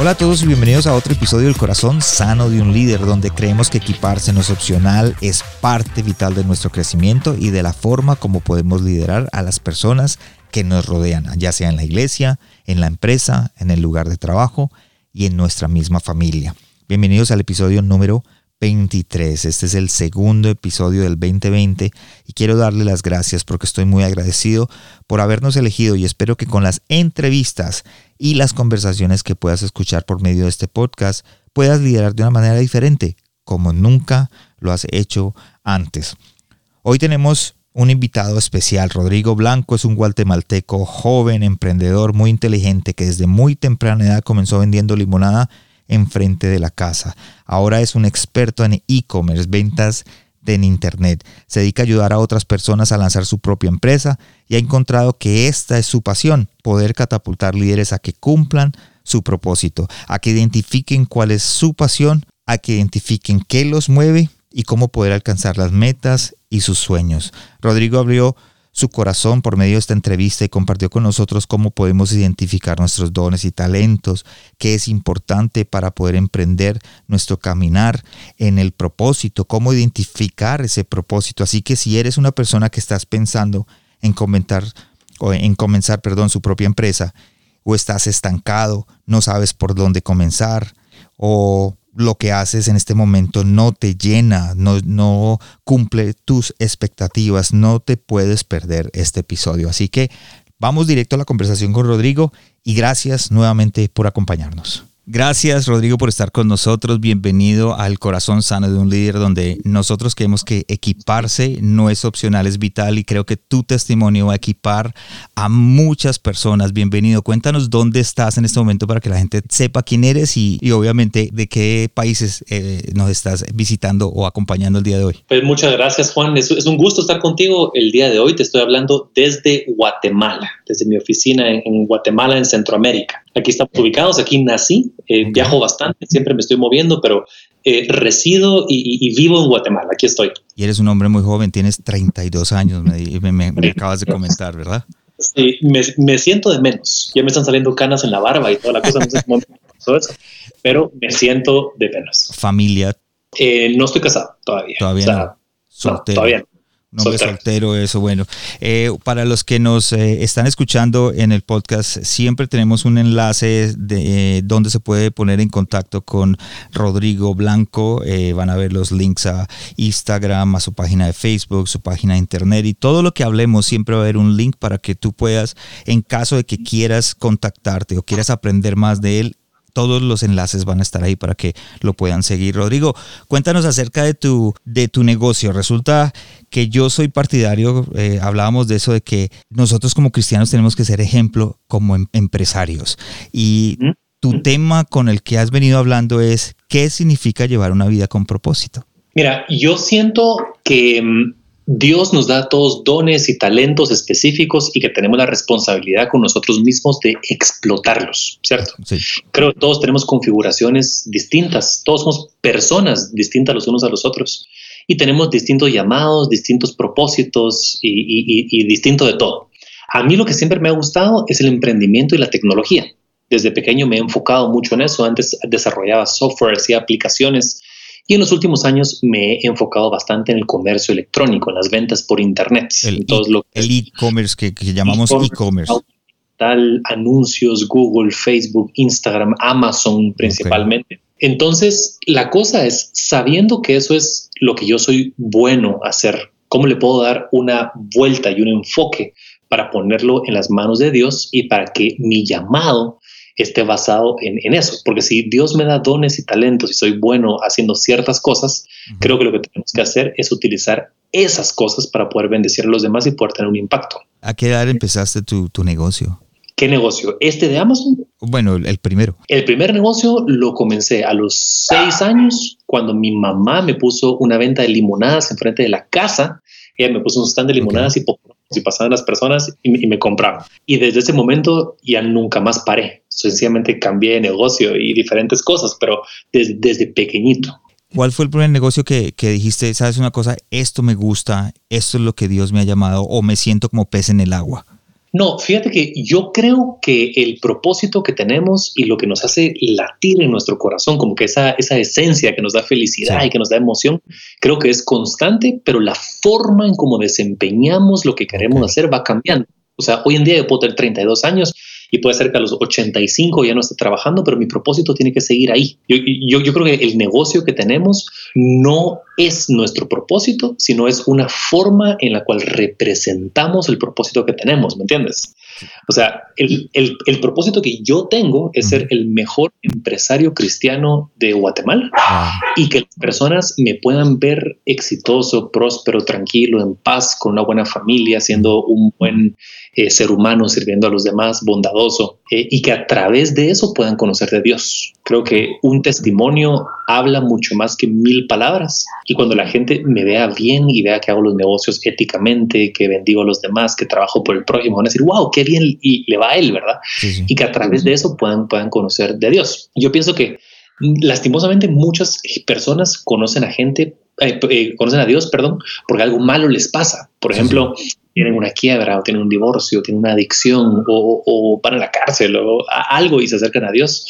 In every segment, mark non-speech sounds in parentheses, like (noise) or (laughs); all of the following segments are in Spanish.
Hola a todos y bienvenidos a otro episodio del Corazón Sano de un Líder, donde creemos que equiparse no es opcional, es parte vital de nuestro crecimiento y de la forma como podemos liderar a las personas que nos rodean, ya sea en la iglesia, en la empresa, en el lugar de trabajo y en nuestra misma familia. Bienvenidos al episodio número 23. Este es el segundo episodio del 2020 y quiero darle las gracias porque estoy muy agradecido por habernos elegido y espero que con las entrevistas y las conversaciones que puedas escuchar por medio de este podcast puedas liderar de una manera diferente, como nunca lo has hecho antes. Hoy tenemos un invitado especial. Rodrigo Blanco es un guatemalteco joven, emprendedor, muy inteligente, que desde muy temprana edad comenzó vendiendo limonada enfrente de la casa. Ahora es un experto en e-commerce, ventas en Internet. Se dedica a ayudar a otras personas a lanzar su propia empresa y ha encontrado que esta es su pasión, poder catapultar líderes a que cumplan su propósito, a que identifiquen cuál es su pasión, a que identifiquen qué los mueve y cómo poder alcanzar las metas y sus sueños. Rodrigo abrió su corazón por medio de esta entrevista y compartió con nosotros cómo podemos identificar nuestros dones y talentos, qué es importante para poder emprender nuestro caminar en el propósito, cómo identificar ese propósito. Así que si eres una persona que estás pensando en comentar o en comenzar, perdón, su propia empresa o estás estancado, no sabes por dónde comenzar o lo que haces en este momento no te llena, no, no cumple tus expectativas, no te puedes perder este episodio. Así que vamos directo a la conversación con Rodrigo y gracias nuevamente por acompañarnos. Gracias Rodrigo por estar con nosotros. Bienvenido al Corazón Sano de un Líder donde nosotros creemos que equiparse no es opcional, es vital y creo que tu testimonio va a equipar a muchas personas. Bienvenido. Cuéntanos dónde estás en este momento para que la gente sepa quién eres y, obviamente de qué países eh, nos estás visitando o acompañando el día de hoy. Pues muchas gracias Juan. Es, un gusto estar contigo el día de hoy. Te estoy hablando desde Guatemala, desde mi oficina en Guatemala, en Centroamérica. Aquí estamos ubicados, aquí nací, eh, viajo bastante, siempre me estoy moviendo, pero eh, resido y, vivo en Guatemala, aquí estoy. Y eres un hombre muy joven, tienes 32 años, me, acabas de comentar, ¿verdad? Sí, me, siento de menos, ya me están saliendo canas en la barba y toda la cosa, no sé cómo (laughs) eso, pero me siento de menos. ¿Familia? Eh, no estoy casado todavía. Todavía no. Soltero. todavía no. Un hombre soltero. eso, bueno. Eh, para los que nos eh, están escuchando en el podcast, siempre tenemos un enlace de eh, donde se puede poner en contacto con Rodrigo Blanco. van a ver los links a Instagram, a su página de Facebook, su página de internet y todo lo que hablemos, siempre va a haber un link para que tú puedas, en caso de que quieras contactarte o quieras aprender más de él, todos los enlaces van a estar ahí para que lo puedan seguir. Rodrigo, cuéntanos acerca de tu, de tu negocio. Resulta que yo soy partidario, eh, hablábamos de eso, de que nosotros como cristianos tenemos que ser ejemplo como em, empresarios. Y tu tema con el que has venido hablando es, ¿qué significa llevar una vida con propósito? Mira, yo siento que mm, Dios nos da a todos dones y talentos específicos y que tenemos la responsabilidad con nosotros mismos de explotarlos, ¿cierto? Creo que todos tenemos configuraciones distintas, todos somos personas distintas los unos a los otros y tenemos distintos llamados, distintos propósitos y, y distinto de todo. A mí lo que siempre me ha gustado es el emprendimiento y la tecnología. Desde pequeño me he enfocado mucho en eso. Antes desarrollaba software, y aplicaciones y en los últimos años me he enfocado bastante en el comercio electrónico, en las ventas por Internet. El e-commerce que, llamamos e-commerce. tal, anuncios, Google, Facebook, Instagram, Amazon principalmente. Entonces, la cosa es, sabiendo que eso es lo que yo soy bueno hacer, ¿cómo le puedo dar una vuelta y un enfoque para ponerlo en las manos de Dios y para que mi llamado esté basado en, eso. Porque si Dios me da dones y talentos y soy bueno haciendo ciertas cosas, creo que lo que tenemos que hacer es utilizar esas cosas para poder bendecir a los demás y poder tener un impacto. ¿A qué edad empezaste tu, negocio? ¿Qué negocio? ¿Este de Amazon? Bueno, el primero. El primer negocio lo comencé a los seis años cuando mi mamá me puso una venta de limonadas enfrente de la casa. Ella me puso un stand de limonadas y y pasaban las personas y, me compraban. Y desde ese momento ya nunca más paré. Sencillamente cambié de negocio y diferentes cosas, pero desde, desde pequeñito. ¿Cuál fue el primer negocio que, que, dijiste, sabes una cosa, esto me gusta, esto es lo que Dios me ha llamado o me siento como pez en el agua? No, fíjate que yo creo que el propósito que tenemos y lo que nos hace latir en nuestro corazón, como que esa, esa esencia que nos da felicidad y que nos da emoción, creo que es constante, pero la forma en cómo desempeñamos lo que queremos hacer va cambiando. O sea, hoy en día yo puedo tener 32 años y puede ser que a los 85 ya no esté trabajando, pero mi propósito tiene que seguir ahí. Yo, yo, creo que el negocio que tenemos no es nuestro propósito, sino es una forma en la cual representamos el propósito que tenemos, ¿me entiendes? O sea, el, el, el propósito que yo tengo es ser el mejor empresario cristiano de Guatemala y que las personas me puedan ver exitoso, próspero, tranquilo, en paz, con una buena familia, siendo un buen eh, ser humano sirviendo a los demás, bondadoso, eh, y que a través de eso puedan conocer de Dios. Creo que un testimonio habla mucho más que mil palabras. Y cuando la gente me vea bien y vea que hago los negocios éticamente, que bendigo a los demás, que trabajo por el prójimo, van a decir, wow, qué bien y le va a él, ¿verdad? Y que a través de eso puedan, puedan conocer de Dios. Yo pienso que lastimosamente muchas personas conocen a gente, eh, conocen a Dios, perdón, porque algo malo les pasa. Por ejemplo, tienen una quiebra o tienen un divorcio, tienen una adicción o, o, van a la cárcel o algo y se acercan a Dios.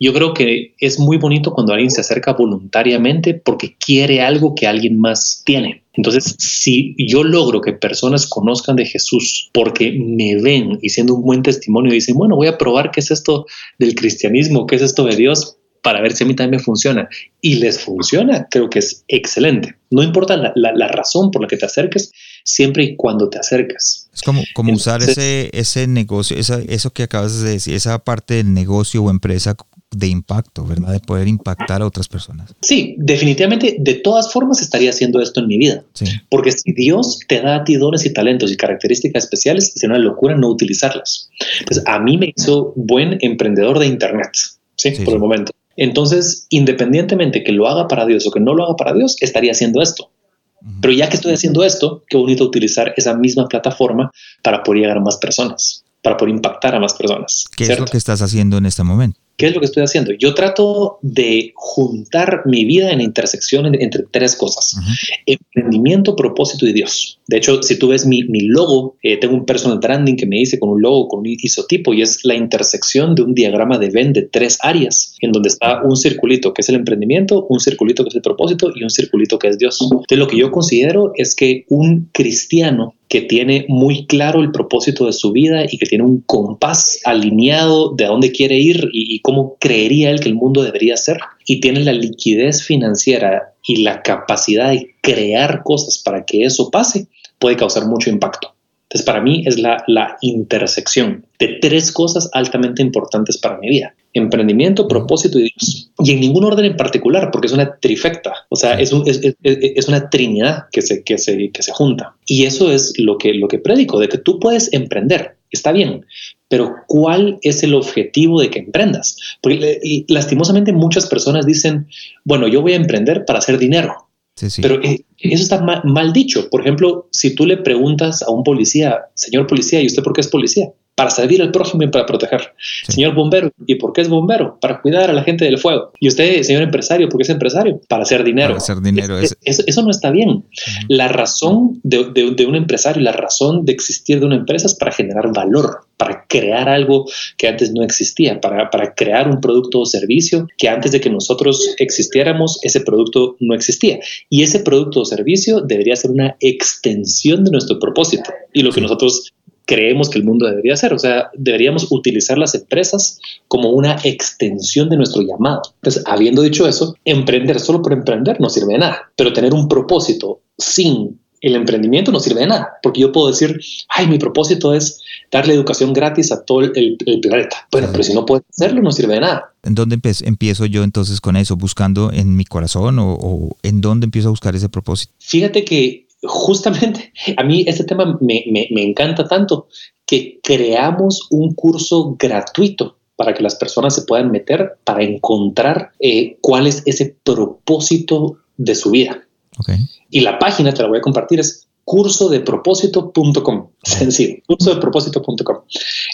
Yo creo que es muy bonito cuando alguien se acerca voluntariamente porque quiere algo que alguien más tiene. Entonces, si yo logro que personas conozcan de Jesús porque me ven y siendo un buen testimonio dicen, bueno, voy a probar qué es esto del cristianismo, qué es esto de Dios, para ver si a mí también me funciona. Y les funciona, creo que es excelente. No importa la razón por la que te acerques, siempre y cuando te acercas. Es como, como usar ese, ese negocio, esa, eso que acabas de decir, esa parte del negocio o empresa de impacto, ¿verdad? De poder impactar a otras personas. Sí, definitivamente, de todas formas estaría haciendo esto en mi vida. Porque si Dios te da a ti dones y talentos y características especiales, sería una locura no utilizarlas. Entonces, a mí me hizo buen emprendedor de Internet, ¿sí? Por el momento. Entonces, independientemente que lo haga para Dios o que no lo haga para Dios, estaría haciendo esto. Pero ya que estoy haciendo esto, qué bonito utilizar esa misma plataforma para poder llegar a más personas, para poder impactar a más personas. ¿Qué es lo que estás haciendo en este momento? ¿Qué es lo que estoy haciendo? Yo trato de juntar mi vida en intersección entre tres cosas. Emprendimiento, propósito y Dios. De hecho, si tú ves mi, logo, eh, tengo un personal branding que me dice con un logo, con un isotipo, y es la intersección de un diagrama de Venn de tres áreas, en donde está un circulito que es el emprendimiento, un circulito que es el propósito y un circulito que es Dios. Entonces, lo que yo considero es que un cristiano que tiene muy claro el propósito de su vida y que tiene un compás alineado de a dónde quiere ir y, cómo creería él que el mundo debería ser, y tiene la liquidez financiera y la capacidad de crear cosas para que eso pase, puede causar mucho impacto. Entonces, para mí es la, la intersección de tres cosas altamente importantes para mi vida. Emprendimiento, propósito y Dios. Y en ningún orden en particular, porque es una trifecta. O sea, es, es, es, una trinidad que se, que, se, que se junta. Y eso es lo que, lo que predico, de que tú puedes emprender. Está bien, pero ¿cuál es el objetivo de que emprendas? Porque lastimosamente muchas personas dicen, bueno, yo voy a emprender para hacer dinero. Pero eh, eso está mal, dicho. Por ejemplo, si tú le preguntas a un policía, señor policía, ¿y usted por qué es policía? Para servir al prójimo y para proteger. Señor bombero, ¿y por qué es bombero? Para cuidar a la gente del fuego. Y usted, señor empresario, ¿por qué es empresario? Para hacer dinero. Para hacer dinero. eso no está bien. La razón de, de un empresario, la razón de existir de una empresa es para generar valor para crear algo que antes no existía, para, para, crear un producto o servicio que antes de que nosotros existiéramos, ese producto no existía. Y ese producto o servicio debería ser una extensión de nuestro propósito y lo que nosotros creemos que el mundo debería ser. O sea, deberíamos utilizar las empresas como una extensión de nuestro llamado. Entonces, habiendo dicho eso, emprender solo por emprender no sirve de nada, pero tener un propósito sin el emprendimiento no sirve de nada, porque yo puedo decir, ay, mi propósito es darle educación gratis a todo el, planeta. Bueno, pero si no puedes hacerlo, no sirve de nada. ¿En dónde empiezo yo entonces con eso? ¿Buscando en mi corazón o, en dónde empiezo a buscar ese propósito? Fíjate que justamente (laughs) a mí este tema me, encanta tanto que creamos un curso gratuito para que las personas se puedan meter para encontrar eh, cuál es ese propósito de su vida. Y la página, te la voy a compartir, es cursodepropósito.com. Sencillo, (laughs) cursodepropósito.com.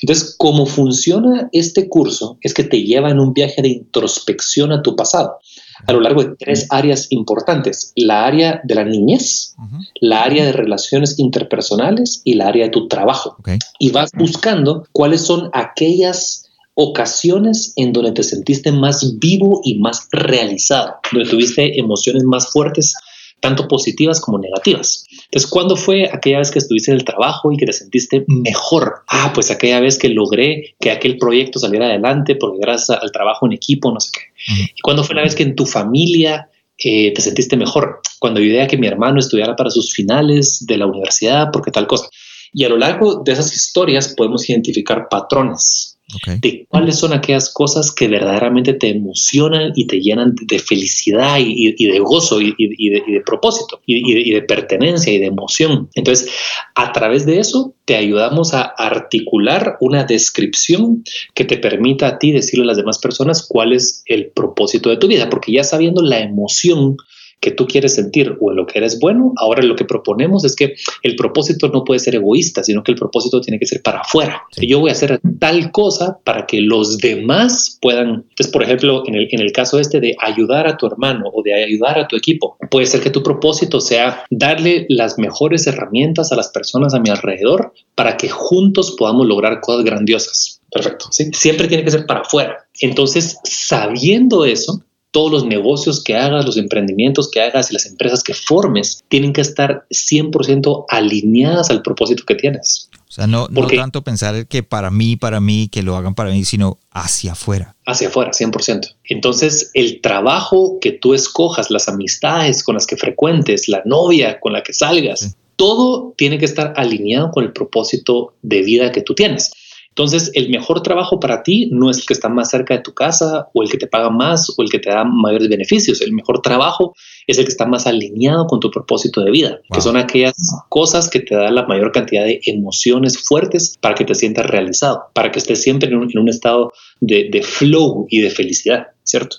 Entonces, cómo funciona este curso es que te lleva en un viaje de introspección a tu pasado a lo largo de tres áreas importantes. La área de la niñez, la área de relaciones interpersonales y la área de tu trabajo. Y vas buscando cuáles son aquellas ocasiones en donde te sentiste más vivo y más realizado, donde tuviste emociones más fuertes tanto positivas como negativas. Entonces, ¿cuándo fue aquella vez que estuviste en el trabajo y que te sentiste mejor? Ah, pues aquella vez que logré que aquel proyecto saliera adelante porque gracias al trabajo en equipo, no sé qué. ¿Y cuándo fue la vez que en tu familia eh, te sentiste mejor? Cuando ayudé a que mi hermano estudiara para sus finales de la universidad, porque tal cosa. Y a lo largo de esas historias podemos identificar patrones de cuáles son aquellas cosas que verdaderamente te emocionan y te llenan de felicidad y, de gozo y, de, propósito y, de, pertenencia y de emoción. Entonces, a través de eso te ayudamos a articular una descripción que te permita a ti decirle a las demás personas cuál es el propósito de tu vida, porque ya sabiendo la emoción, que tú quieres sentir o en lo que eres bueno, ahora lo que proponemos es que el propósito no puede ser egoísta, sino que el propósito tiene que ser para afuera. Yo voy a hacer tal cosa para que los demás puedan, entonces, por ejemplo, en el, en el caso este de ayudar a tu hermano o de ayudar a tu equipo, puede ser que tu propósito sea darle las mejores herramientas a las personas a mi alrededor para que juntos podamos lograr cosas grandiosas. Perfecto. ¿sí? Siempre tiene que ser para afuera. Entonces, sabiendo eso, todos los negocios que hagas, los emprendimientos que hagas y las empresas que formes tienen que estar 100% alineadas al propósito que tienes. O sea, no, no tanto pensar que para mí, para mí, que lo hagan para mí, sino hacia afuera. Hacia afuera, 100%. Entonces, el trabajo que tú escojas, las amistades con las que frecuentes, la novia con la que salgas, todo tiene que estar alineado con el propósito de vida que tú tienes. Entonces, el mejor trabajo para ti no es el que está más cerca de tu casa o el que te paga más o el que te da mayores beneficios. El mejor trabajo es el que está más alineado con tu propósito de vida, que son aquellas cosas que te dan la mayor cantidad de emociones fuertes para que te sientas realizado, para que estés siempre en un, estado de, flow y de felicidad, ¿cierto?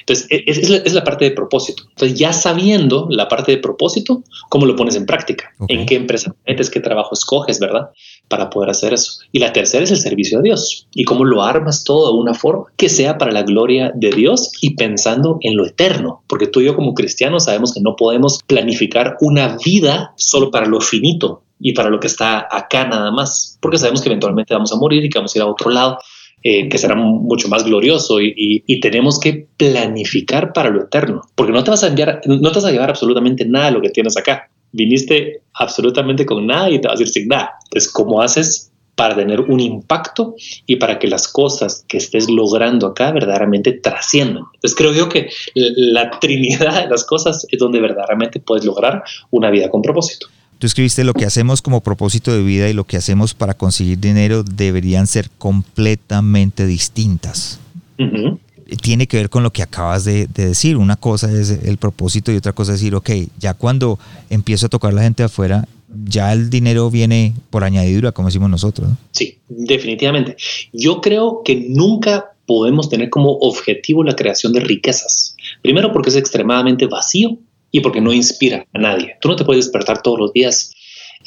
Entonces, e, es, es, la, parte de propósito. Entonces, ya sabiendo la parte de propósito, ¿cómo lo pones en práctica? ¿En qué empresa metes? ¿Qué trabajo escoges, verdad? Para poder hacer eso. Y la tercera es el servicio a Dios. ¿Y cómo lo armas todo de una forma que sea para la gloria de Dios y pensando en lo eterno? Porque tú y yo como cristianos sabemos que no podemos planificar una vida solo para lo finito y para lo que está acá nada más, porque sabemos que eventualmente vamos a morir y que vamos a ir a otro lado. Eh, que será mucho más glorioso y, tenemos que planificar para lo eterno, porque no te vas a enviar, no te vas a llevar absolutamente nada de lo que tienes acá. Viniste absolutamente con nada y te vas a ir sin nada. Entonces, ¿cómo haces para tener un impacto y para que las cosas que estés logrando acá verdaderamente trasciendan. Entonces creo yo que la trinidad de las cosas es donde verdaderamente puedes lograr una vida con propósito. Tú escribiste lo que hacemos como propósito de vida y lo que hacemos para conseguir dinero deberían ser completamente distintas. Tiene que ver con lo que acabas de, de, decir. Una cosa es el propósito y otra cosa es decir, ok, ya cuando empiezo a tocar la gente afuera, ya el dinero viene por añadidura, como decimos nosotros. Sí, definitivamente. Yo creo que nunca podemos tener como objetivo la creación de riquezas. Primero porque es extremadamente vacío y porque no inspira a nadie. Tú no te puedes despertar todos los días.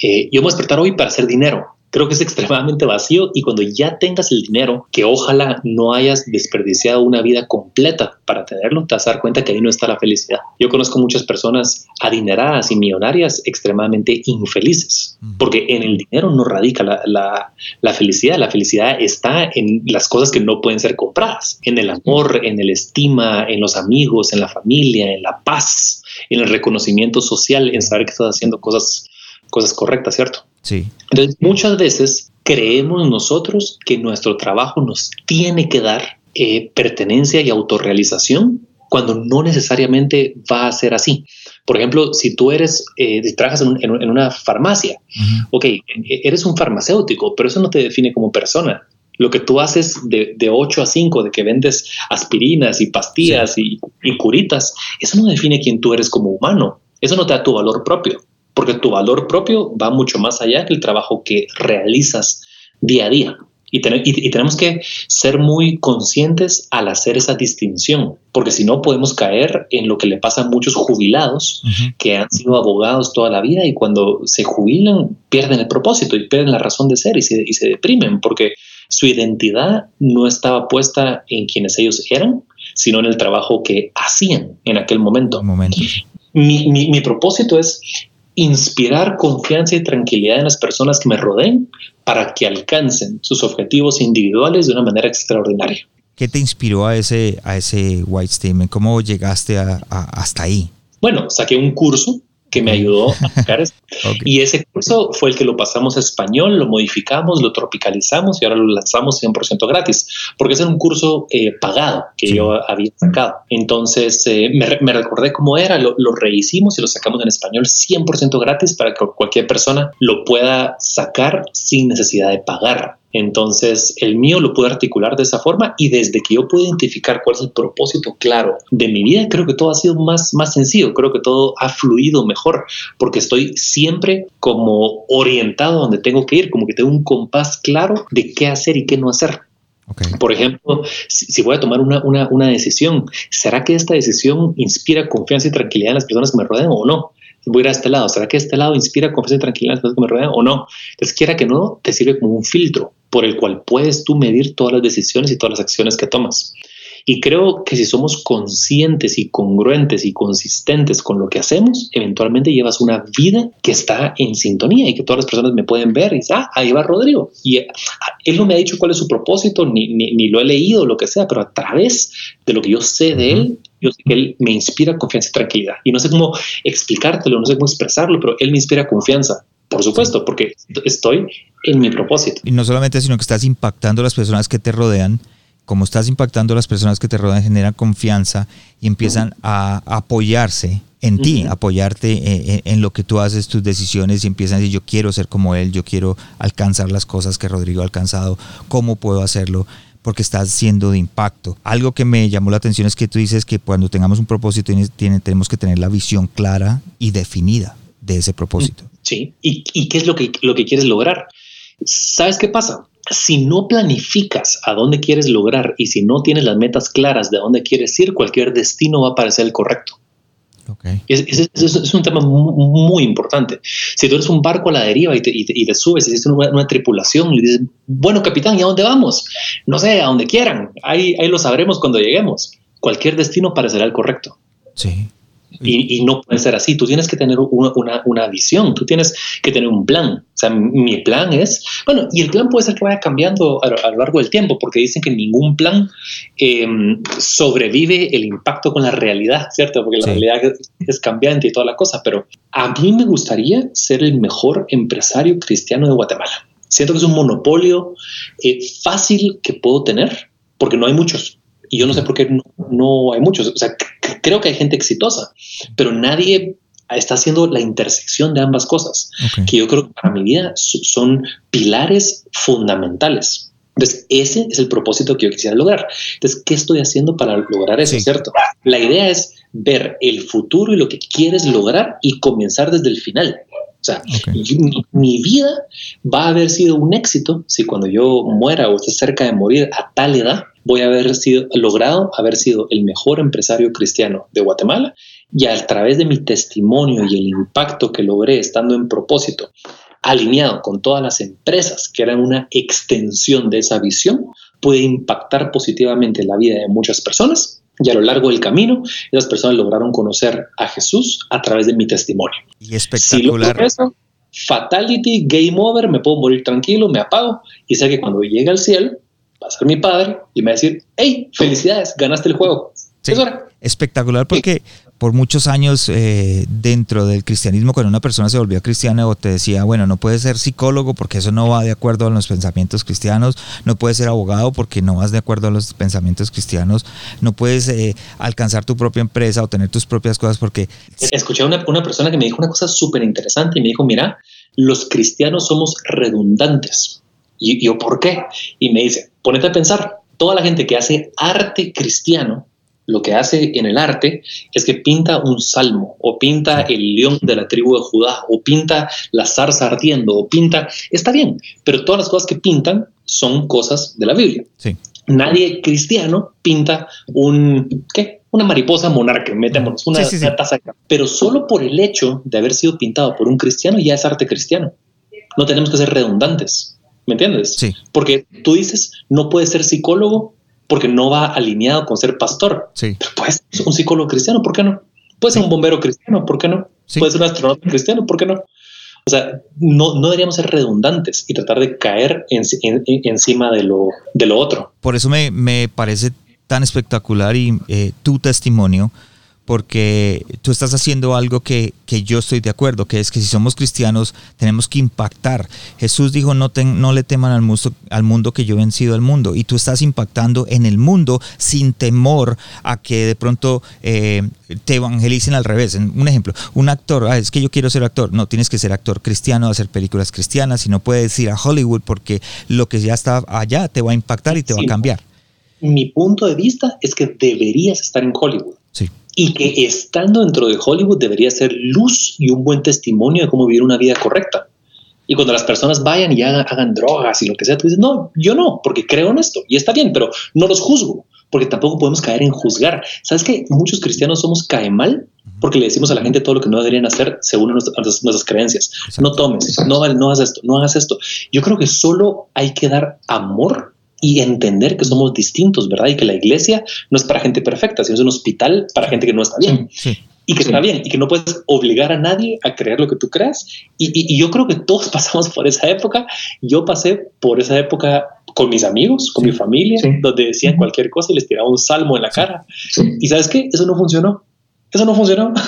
Eh, yo voy a despertar hoy para hacer dinero creo que es extremadamente vacío y cuando ya tengas el dinero, que ojalá no hayas desperdiciado una vida completa para tenerlo, te vas a dar cuenta que ahí no está la felicidad. Yo conozco muchas personas adineradas y millonarias extremadamente infelices, porque en el dinero no radica la, la, felicidad, la felicidad está en las cosas que no pueden ser compradas, en el amor, en el estima, en los amigos, en la familia, en la paz, en el reconocimiento social, en saber que estás haciendo cosas cosas correctas, ¿cierto? Sí. Entonces, muchas veces creemos nosotros que nuestro trabajo nos tiene que dar eh, pertenencia y autorrealización cuando no necesariamente va a ser así. Por ejemplo, si tú eres, eh, trabajas en, una farmacia, ok, e, eres un farmacéutico, pero eso no te define como persona. Lo que tú haces de, de 8 a 5, de que vendes aspirinas y pastillas y, y curitas, eso no define quién tú eres como humano. Eso no te da tu valor propio porque tu valor propio va mucho más allá que el trabajo que realizas día a día. Y, tenemos que ser muy conscientes al hacer esa distinción, porque si no podemos caer en lo que le pasa a muchos jubilados que han sido abogados toda la vida y cuando se jubilan pierden el propósito y pierden la razón de ser y se, y se deprimen porque su identidad no estaba puesta en quienes ellos eran, sino en el trabajo que hacían en aquel momento. Mi, mi, mi propósito es inspirar confianza y tranquilidad en las personas que me rodeen para que alcancen sus objetivos individuales de una manera extraordinaria. ¿Qué te inspiró a ese, a ese white statement? ¿Cómo llegaste hasta ahí? Bueno, saqué un curso que me ayudó a sacar esto. (laughs) Y ese curso fue el que lo pasamos a español, lo modificamos, lo tropicalizamos y ahora lo lanzamos 100% gratis, porque es un curso eh, pagado que yo había sacado. Entonces eh, me, recordé cómo era, lo, lo, rehicimos y lo sacamos en español 100% gratis para que cualquier persona lo pueda sacar sin necesidad de pagar. Entonces, el mío lo pude articular de esa forma y desde que yo pude identificar cuál es el propósito claro de mi vida, creo que todo ha sido más, más sencillo, creo que todo ha fluido mejor porque estoy siempre como orientado a donde tengo que ir, como que tengo un compás claro de qué hacer y qué no hacer. Por ejemplo, si, voy a tomar una, una, una decisión, ¿será que esta decisión inspira confianza y tranquilidad en las personas que me rodean o no? Voy a ir a este lado. ¿Será que este lado inspira confianza y tranquilidad en las personas que me rodean o no? Entonces, quiera que no, te sirve como un filtro por el cual puedes tú medir todas las decisiones y todas las acciones que tomas. Y creo que si somos conscientes y congruentes y consistentes con lo que hacemos, eventualmente llevas una vida que está en sintonía y que todas las personas me pueden ver y dicen, ah, ahí va Rodrigo. Y ah, él no me ha dicho cuál es su propósito, ni, ni, lo he leído, lo que sea, pero a través de lo que yo sé de él, yo sé que él me inspira confianza y tranquilidad. Y no sé cómo explicártelo, no sé cómo expresarlo, pero él me inspira confianza. Por supuesto, porque estoy en mi propósito. Y no solamente, sino que estás impactando a las personas que te rodean. Como estás impactando a las personas que te rodean, generan confianza y empiezan a apoyarse en ti, apoyarte en, eh, eh, en, lo que tú haces, tus decisiones y empiezan a decir, yo quiero ser como él, yo quiero alcanzar las cosas que Rodrigo ha alcanzado, ¿cómo puedo hacerlo? porque estás siendo de impacto. Algo que me llamó la atención es que tú dices que cuando tengamos un propósito tenemos que tener la visión clara y definida de ese propósito. Sí, ¿y, qué es lo que, lo que quieres lograr? ¿Sabes qué pasa? Si no planificas a dónde quieres lograr y si no tienes las metas claras de dónde quieres ir, cualquier destino va a parecer el correcto. Okay. Es, es, un tema muy, importante. Si tú eres un barco a la deriva y te, y te, subes y hiciste una, tripulación y dices, bueno, capitán, ¿y a dónde vamos? No sé, a donde quieran. Ahí, ahí lo sabremos cuando lleguemos. Cualquier destino parecerá el correcto. Sí. Y, no puede ser así. Tú tienes que tener una, una, visión, tú tienes que tener un plan. O sea, mi plan es, bueno, y el plan puede ser que vaya cambiando a, lo largo del tiempo, porque dicen que ningún plan em, sobrevive el impacto con la realidad, ¿cierto? Porque la realidad es, cambiante y toda la cosa. Pero a mí me gustaría ser el mejor empresario cristiano de Guatemala. Siento que es un monopolio eh, fácil que puedo tener, porque no hay muchos. Y yo no sé por qué no, hay muchos. O sea, creo que hay gente exitosa, pero nadie está haciendo la intersección de ambas cosas, que yo creo que para mi vida son pilares fundamentales. Entonces, ese es el propósito que yo quisiera lograr. Entonces, ¿qué estoy haciendo para lograr eso? ¿Cierto? La idea es ver el futuro y lo que quieres lograr y comenzar desde el final. O sea, mi, vida va a haber sido un éxito si cuando yo muera o esté cerca de morir a tal edad, voy a haber sido, logrado haber sido el mejor empresario cristiano de Guatemala y a través de mi testimonio y el impacto que logré estando en propósito, alineado con todas las empresas que eran una extensión de esa visión, pude impactar positivamente la vida de muchas personas y a lo largo del camino esas personas lograron conocer a Jesús a través de mi testimonio. Y espectacular. Si eso, fatality, game over, me puedo morir tranquilo, me apago y sé que cuando llegue al cielo va a ser mi padre y me va a decir, hey, felicidades, ganaste el juego. Espectacular porque por muchos años eh, dentro del cristianismo, cuando una persona se volvió cristiana o te decía, bueno, no puedes ser psicólogo porque eso no va de acuerdo a los pensamientos cristianos, no puedes ser abogado porque no vas de acuerdo a los pensamientos cristianos, no puedes eh, alcanzar tu propia empresa o tener tus propias cosas porque... Escuché a una, una persona que me dijo una cosa súper interesante y me dijo, mira, los cristianos somos redundantes. Y yo, ¿por qué? Y me dice, ponete a pensar, toda la gente que hace arte cristiano lo que hace en el arte es que pinta un salmo, o pinta el león de la tribu de Judá, o pinta la zarza ardiendo, o pinta, está bien, pero todas las cosas que pintan son cosas de la Biblia. Nadie cristiano pinta un, ¿qué? Una mariposa monarca, metémonos, una, taza Pero solo por el hecho de haber sido pintado por un cristiano ya es arte cristiano. No tenemos que ser redundantes. ¿Me entiendes? Sí. Porque tú dices, no puedes ser psicólogo porque no va alineado con ser pastor. Sí. Pero puedes ser un psicólogo cristiano, ¿por qué no? Puede ser un bombero cristiano, ¿por qué no? Puede ser un astronauta cristiano, ¿por qué no? O sea, no, no deberíamos ser redundantes y tratar de caer encima de lo, de lo otro. Por eso me, me parece tan espectacular y eh, tu testimonio, porque tú estás haciendo algo que, yo estoy de acuerdo, que es que si somos cristianos tenemos que impactar. Jesús dijo, no, no le teman al mundo, al mundo que yo he vencido al mundo, y tú estás impactando en el mundo sin temor a que de pronto eh, te evangelicen al revés. Un ejemplo, un actor, ah, es que yo quiero ser actor, no, tienes que ser actor cristiano, hacer películas cristianas, y no puedes ir a Hollywood porque lo que ya está allá te va a impactar y te va a cambiar. Mi punto de vista es que deberías estar en Hollywood. Y que estando dentro de Hollywood debería ser luz y un buen testimonio de cómo vivir una vida correcta. Y cuando las personas vayan y hagan, drogas y lo que sea, tú dices, no, yo no, porque creo en esto y está bien, pero no los juzgo, porque tampoco podemos caer en juzgar. ¿Sabes que muchos cristianos somos cae mal? Porque le decimos a la gente todo lo que no deberían hacer según nuestras, creencias. No tomes, no, no hagas esto, no hagas esto. Yo creo que solo hay que dar amor y entender que somos distintos, ¿verdad? Y que la iglesia no es para gente perfecta, sino es un hospital para gente que no está bien. Y que está bien, y que no puedes obligar a nadie a creer lo que tú creas. Y, yo creo que todos (laughs) pasamos por esa época. Yo pasé por esa época con mis amigos, con mi familia, donde decían cualquier cosa y les tiraba un salmo en la cara. Y sabes qué? Eso no funcionó. Eso no funcionó. (laughs)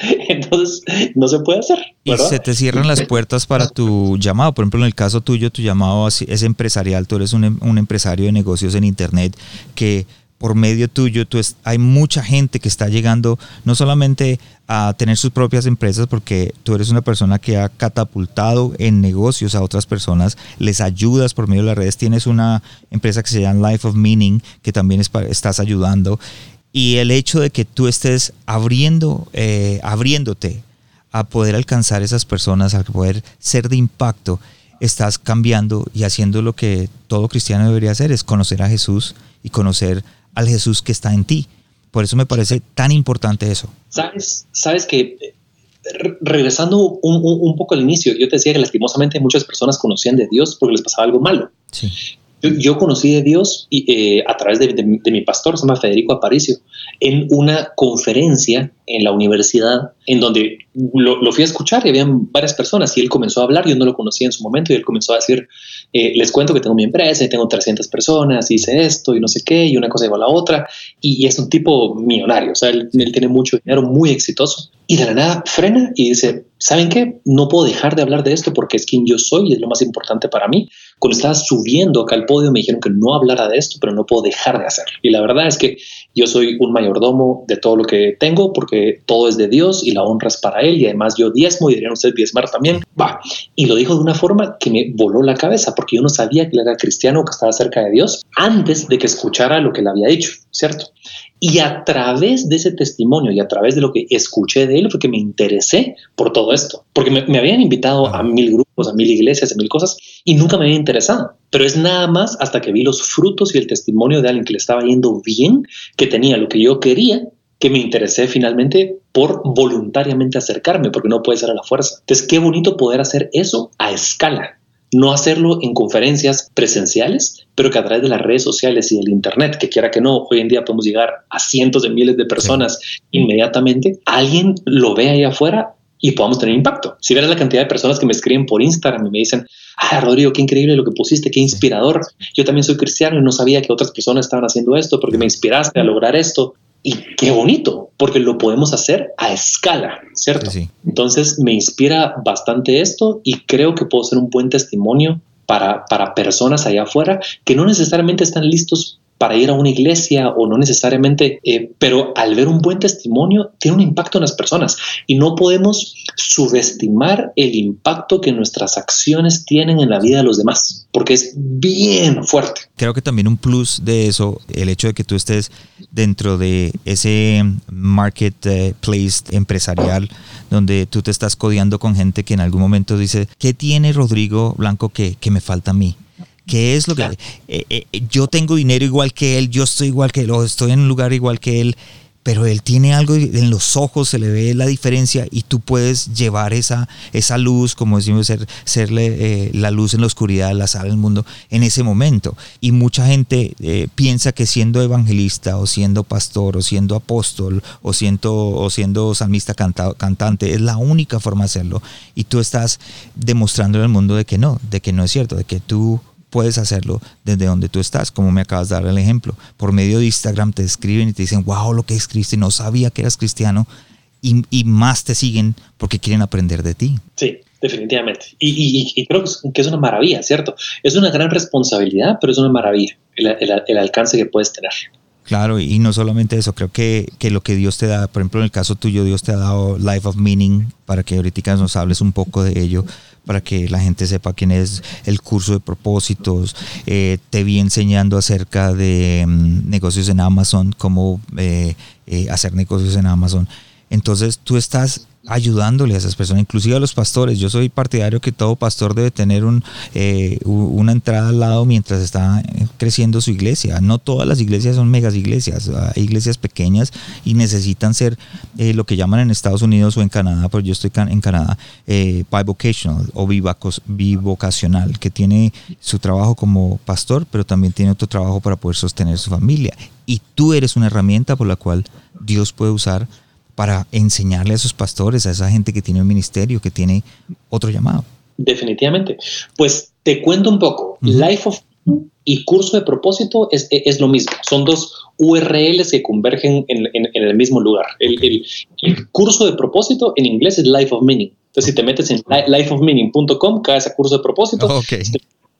(laughs) Entonces, no se puede hacer. Y se te cierran las puertas para tu llamado. Por ejemplo, en el caso tuyo, tu llamado es empresarial. Tú eres un, em, un empresario de negocios en Internet que por medio tuyo tú hay mucha gente que está llegando no solamente a tener sus propias empresas porque tú eres una persona que ha catapultado en negocios a otras personas, les ayudas por medio de las redes, tienes una empresa que se llama Life of Meaning que también estás ayudando y el hecho de que tú estés abriendo, eh, abriéndote a poder alcanzar esas personas, a poder ser de impacto, estás cambiando y haciendo lo que todo cristiano debería hacer, es conocer a Jesús y conocer al Jesús que está en ti. Por eso me parece tan importante eso. Sabes, sabes que regresando un, un, poco al inicio, yo te decía que lastimosamente muchas personas conocían de Dios porque les pasaba algo malo. Sí. Yo, conocí de Dios y, eh, a través de, mi pastor, se llama Federico Aparicio, en una conferencia en la universidad, en donde lo, fui a escuchar y habían varias personas y él comenzó a hablar, yo no lo conocía en su momento y él comenzó a decir, eh, les cuento que tengo mi empresa y tengo 300 personas, hice esto y no sé qué, y una cosa igual a la otra, y, es un tipo millonario, o sea, él, él tiene mucho dinero, muy exitoso, y de la nada frena y dice, ¿saben qué? No puedo dejar de hablar de esto porque es quien yo soy y es lo más importante para mí. Cuando estaba subiendo acá al podio me dijeron que no hablara de esto, pero no puedo dejar de hacerlo. Y la verdad es que yo soy un mayordomo de todo lo que tengo porque todo es de Dios y la honra es para Él y además yo diezmo y deberían ustedes diezmar también. Va. Y lo dijo de una forma que me voló la cabeza porque yo no sabía que él era cristiano o que estaba cerca de Dios antes de que escuchara lo que le había dicho, ¿cierto? Y a través de ese testimonio y a través de lo que escuché de él fue que me interesé por todo esto. Porque me, habían invitado a mil grupos, a mil iglesias, a mil cosas y nunca me había interesado. Pero es nada más hasta que vi los frutos y el testimonio de alguien que le estaba yendo bien, que tenía lo que yo quería, que me interesé finalmente por voluntariamente acercarme, porque no puede ser a la fuerza. Entonces, qué bonito poder hacer eso a escala no hacerlo en conferencias presenciales, pero que a través de las redes sociales y del Internet, que quiera que no, hoy en día podemos llegar a cientos de miles de personas inmediatamente, alguien lo ve ahí afuera y podamos tener impacto. Si vieras la cantidad de personas que me escriben por Instagram y me dicen, ah, Rodrigo, qué increíble lo que pusiste, qué inspirador. Yo también soy cristiano y no sabía que otras personas estaban haciendo esto porque me inspiraste a lograr esto. Y qué bonito, porque lo podemos hacer a escala, ¿cierto? Entonces me inspira bastante esto y creo que puedo ser un buen testimonio para, para personas allá afuera que no necesariamente están listos para ir a una iglesia o no necesariamente, eh, pero al ver un buen testimonio tiene un impacto en las personas y no podemos subestimar el impacto que nuestras acciones tienen en la vida de los demás, porque es bien fuerte. Creo que también un plus de eso, el hecho de que tú estés dentro de ese marketplace empresarial donde tú te estás codeando con gente que en algún momento dice, ¿qué tiene Rodrigo Blanco que, que me falta a mí? ¿Qué es lo que... Eh, eh, yo tengo dinero igual que él, yo estoy igual que él, o estoy en un lugar igual que él, pero él tiene algo en los ojos, se le ve la diferencia y tú puedes llevar esa, esa luz, como decimos, ser, serle eh, la luz en la oscuridad, la sal del mundo en ese momento. Y mucha gente piensa que siendo evangelista o siendo pastor o siendo apóstol o siendo, o siendo salmista cantante es la única forma de hacerlo. Y tú estás demostrando al mundo de que no, de que no es cierto, de que tú puedes hacerlo desde donde tú estás, como me acabas de dar el ejemplo. Por medio de Instagram te escriben y te dicen, wow, lo que escribiste, no sabía que eras cristiano, y, más te siguen porque quieren aprender de ti. Sí, definitivamente. Y, creo que es una maravilla, ¿cierto? Es una gran responsabilidad, pero es una maravilla el, alcance que puedes tener. Claro, y no solamente eso, creo que, que, lo que Dios te da, por ejemplo, en el caso tuyo, Dios te ha dado Life of Meaning, para que ahorita nos hables un poco de ello para que la gente sepa quién es el curso de propósitos. Eh, te vi enseñando acerca de mm, negocios en Amazon, cómo eh, eh, hacer negocios en Amazon. Entonces tú estás ayudándole a esas personas, inclusive a los pastores. Yo soy partidario que todo pastor debe tener un, eh, una entrada al lado mientras está creciendo su iglesia. No todas las iglesias son megas iglesias, hay iglesias pequeñas y necesitan ser eh, lo que llaman en Estados Unidos o en Canadá, pero yo estoy en Canadá, eh, bivocational o bivocacional, que tiene su trabajo como pastor, pero también tiene otro trabajo para poder sostener su familia. Y tú eres una herramienta por la cual Dios puede usar para enseñarle a esos pastores, a esa gente que tiene un ministerio, que tiene otro llamado. Definitivamente. Pues te cuento un poco. Life of y curso de propósito es, es, lo mismo. Son dos URLs que convergen en, el mismo lugar. El, curso de propósito en inglés es Life of Meaning. Entonces, si te metes en lifeofmeaning.com, caes a curso de propósito. Okay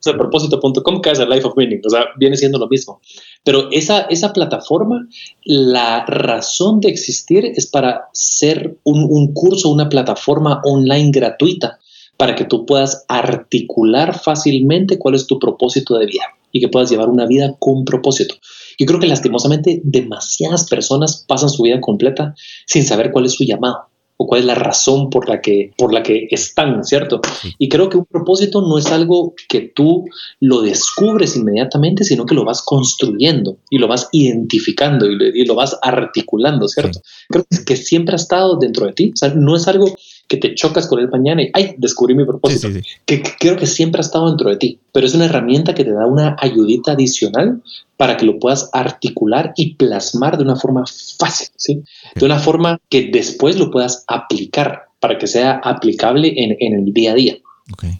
sea, propósito.com, casa Life of Meaning, o sea, viene siendo lo mismo. Pero esa, esa plataforma, la razón de existir es para ser un, un curso, una plataforma online gratuita para que tú puedas articular fácilmente cuál es tu propósito de vida y que puedas llevar una vida con propósito. Yo creo que lastimosamente demasiadas personas pasan su vida completa sin saber cuál es su llamado o cuál es la razón por la que, por la que están, ¿cierto? Y creo que un propósito no es algo que tú lo descubres inmediatamente, sino que lo vas construyendo y lo vas identificando y lo, vas articulando, ¿cierto? Creo que siempre ha estado dentro de ti, o sea, no es algo que te chocas con él mañana y, ay, descubrí mi propósito, que, creo que siempre ha estado dentro de ti, pero es una herramienta que te da una ayudita adicional para que lo puedas articular y plasmar de una forma fácil, ¿sí? De una forma que después lo puedas aplicar para que sea aplicable en, el día a día.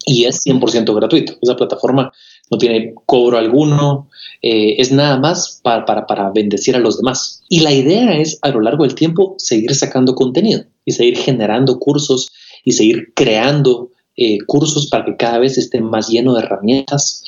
Y es 100% gratuito. Esa plataforma no tiene cobro alguno, eh, es nada más para, para, para bendecir a los demás. Y la idea es a lo largo del tiempo seguir sacando contenido y seguir generando cursos y seguir creando eh, cursos para que cada vez esté más lleno de herramientas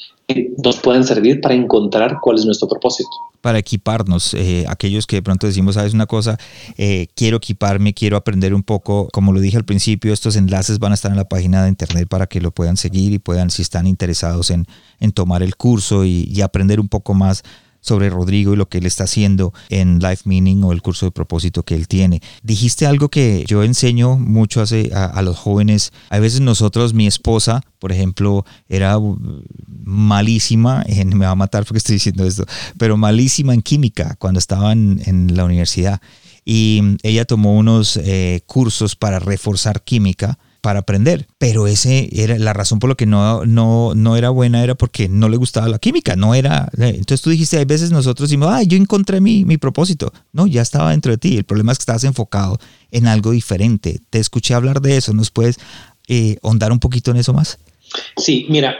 nos puedan servir para encontrar cuál es nuestro propósito. Para equiparnos, eh, aquellos que de pronto decimos, sabes una cosa, eh, quiero equiparme, quiero aprender un poco, como lo dije al principio, estos enlaces van a estar en la página de internet para que lo puedan seguir y puedan, si están interesados en, en tomar el curso y aprender un poco más sobre Rodrigo y lo que él está haciendo en Life Meaning o el curso de propósito que él tiene. Dijiste algo que yo enseño mucho a, los jóvenes. A veces nosotros, mi esposa, por ejemplo, era malísima, en, me va a matar porque estoy diciendo esto, pero malísima en química cuando estaba en, la universidad. Y ella tomó unos eh, cursos para reforzar química para aprender. Pero ese era la razón por la que no, no, no era buena, era porque no le gustaba la química, no era. Entonces tú dijiste, hay veces nosotros decimos, ah, yo encontré mi, mi propósito. No, ya estaba dentro de ti. El problema es que estabas enfocado en algo diferente. Te escuché hablar de eso. ¿Nos puedes eh, ahondar un poquito en eso más? Sí, mira,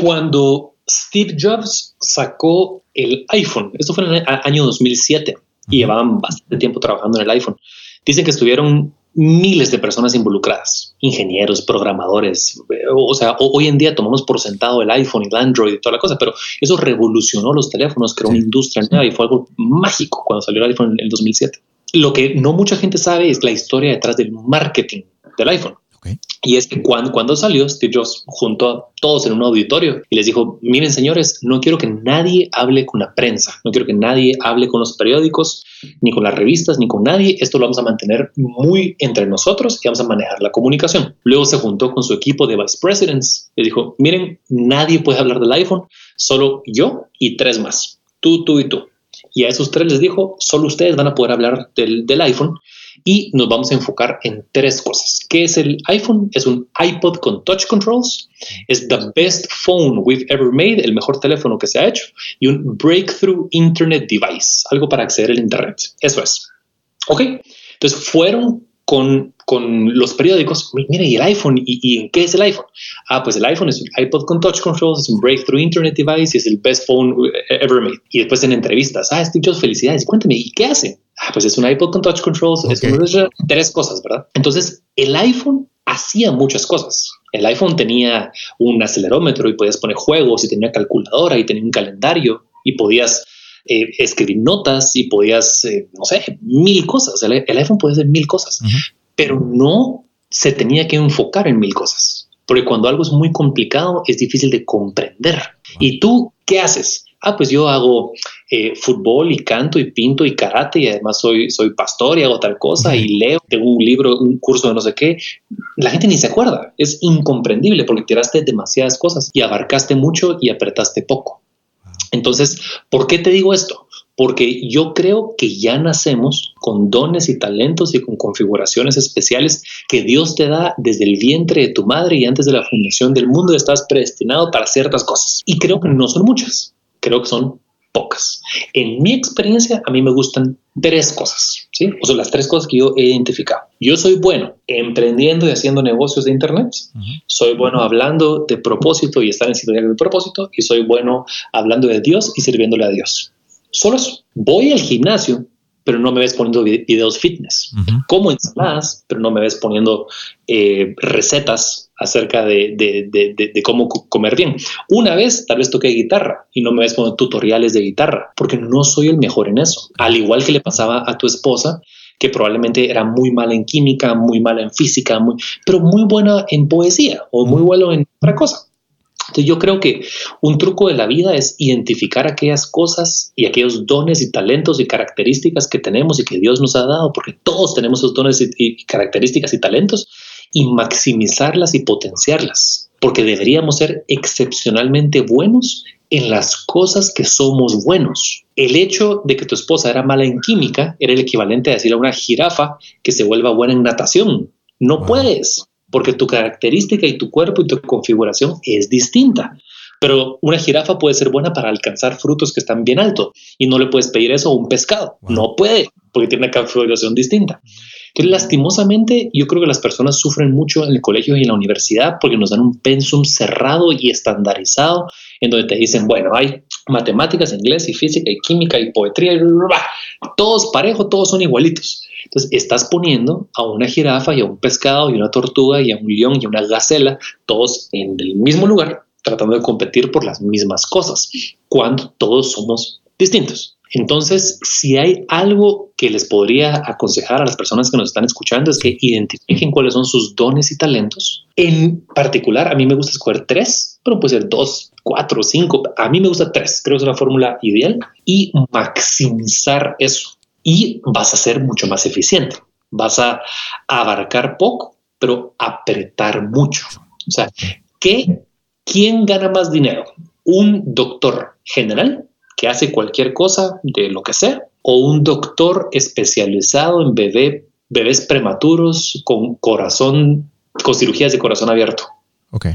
cuando Steve Jobs sacó el iPhone, esto fue en el año 2007 y llevaban bastante tiempo trabajando en el iPhone. Dicen que estuvieron miles de personas involucradas, ingenieros, programadores, o sea, hoy en día tomamos por sentado el iPhone el Android y toda la cosa, pero eso revolucionó los teléfonos, creó una industria nueva y fue algo mágico cuando salió el iPhone en el 2007. Lo que no mucha gente sabe es la historia detrás del marketing del iPhone. Y es que cuando, cuando salió, Steve Jobs juntó a todos en un auditorio y les dijo, miren señores, no quiero que nadie hable con la prensa, no quiero que nadie hable con los periódicos, ni con las revistas, ni con nadie, esto lo vamos a mantener muy entre nosotros y vamos a manejar la comunicación. Luego se juntó con su equipo de vice presidents, les dijo, miren, nadie puede hablar del iPhone, solo yo y tres más, tú, tú y tú. Y a esos tres les dijo, solo ustedes van a poder hablar del, del iPhone y nos vamos a enfocar en tres cosas. ¿Qué es el iPhone? Es un iPod con touch controls, es the best phone we've ever made, el mejor teléfono que se ha hecho, y un breakthrough internet device, algo para acceder al internet. Eso es. ¿Ok? Entonces fueron con, con los periódicos, mire, ¿y el iPhone? ¿Y, en qué es el iPhone? Ah, pues el iPhone es un iPod con touch controls, es un breakthrough internet device y es el best phone ever made. Y después en entrevistas, ah, Steve Jobs, felicidades, cuénteme, ¿y qué hace? Ah, pues es un iPod con touch controls, es tres cosas, ¿verdad? Entonces, el iPhone hacía muchas cosas. El iPhone tenía un acelerómetro y podías poner juegos y tenía calculadora y tenía un calendario y podías eh, escribir notas y podías, eh, no sé, mil cosas. El, iPhone puede hacer mil cosas, pero no se tenía que enfocar en mil cosas. Porque cuando algo es muy complicado es difícil de comprender. ¿Y tú qué haces? Ah, pues yo hago eh, fútbol y canto y pinto y karate y además soy, soy pastor y hago tal cosa y leo, tengo un libro, un curso de no sé qué. La gente ni se acuerda. Es incomprendible porque tiraste demasiadas cosas y abarcaste mucho y apretaste poco. Entonces, ¿por qué te digo esto? Porque yo creo que ya nacemos con dones y talentos y con configuraciones especiales que Dios te da desde el vientre de tu madre y antes de la fundación del mundo estás predestinado para ciertas cosas. Y creo que no son muchas, creo que son pocas. En mi experiencia, a mí me gustan tres cosas, ¿sí? O sea, las tres cosas que yo he identificado. Yo soy bueno emprendiendo y haciendo negocios de Internet, soy bueno hablando de propósito y estar en sintonía del propósito, y soy bueno hablando de Dios y sirviéndole a Dios. Solo eso. Voy al gimnasio pero no me ves poniendo videos fitness. Como ensaladas, pero no me ves poniendo eh, recetas acerca de, de, cómo comer bien. Una vez tal vez toqué guitarra y no me ves poniendo tutoriales de guitarra, porque no soy el mejor en eso. Al igual que le pasaba a tu esposa, que probablemente era muy mala en química, muy mala en física, muy, pero muy buena en poesía o muy bueno en otra cosa. Entonces yo creo que un truco de la vida es identificar aquellas cosas y aquellos dones y talentos y características que tenemos y que Dios nos ha dado, porque todos tenemos esos dones y, características y talentos, y maximizarlas y potenciarlas, porque deberíamos ser excepcionalmente buenos en las cosas que somos buenos. El hecho de que tu esposa era mala en química era el equivalente a decirle a una jirafa que se vuelva buena en natación. No puedes porque tu característica y tu cuerpo y tu configuración es distinta. Pero una jirafa puede ser buena para alcanzar frutos que están bien altos y no le puedes pedir eso a un pescado. No puede, porque tiene una configuración distinta. Entonces, lastimosamente, yo creo que las personas sufren mucho en el colegio y en la universidad porque nos dan un pensum cerrado y estandarizado en donde te dicen, bueno, hay matemáticas, inglés y física y química y poetría, y todos parejos, todos son igualitos. Entonces, estás poniendo a una jirafa y a un pescado y una tortuga y a un león y a una gacela, todos en el mismo lugar, tratando de competir por las mismas cosas, cuando todos somos distintos. Entonces, si hay algo que les podría aconsejar a las personas que nos están escuchando es que identifiquen cuáles son sus dones y talentos. En particular, a mí me gusta escoger tres, pero puede ser dos, cuatro, cinco. A mí me gusta tres, creo que es una fórmula ideal y maximizar eso y vas a ser mucho más eficiente. Vas a abarcar poco, pero apretar mucho. O sea, ¿qué, ¿quién gana más dinero? ¿Un doctor general que hace cualquier cosa de lo que sea? ¿O un doctor especializado en bebé, bebés prematuros con corazón, con cirugías de corazón abierto?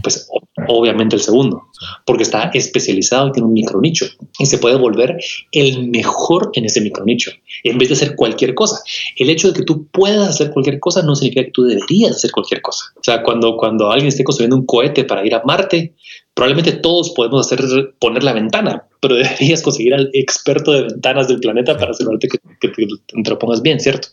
Pues obviamente el segundo, porque está especializado y tiene un micronicho y se puede volver el mejor en ese micronicho en vez de hacer cualquier cosa. El hecho de que tú puedas hacer cualquier cosa no significa que tú deberías hacer cualquier cosa. O sea, cuando, cuando alguien esté construyendo un cohete para ir a Marte, probablemente todos podemos hacer poner la ventana, pero (laughs) deberías conseguir al experto de ventanas del planeta para asegurarte que, te lo pongas bien, ¿cierto?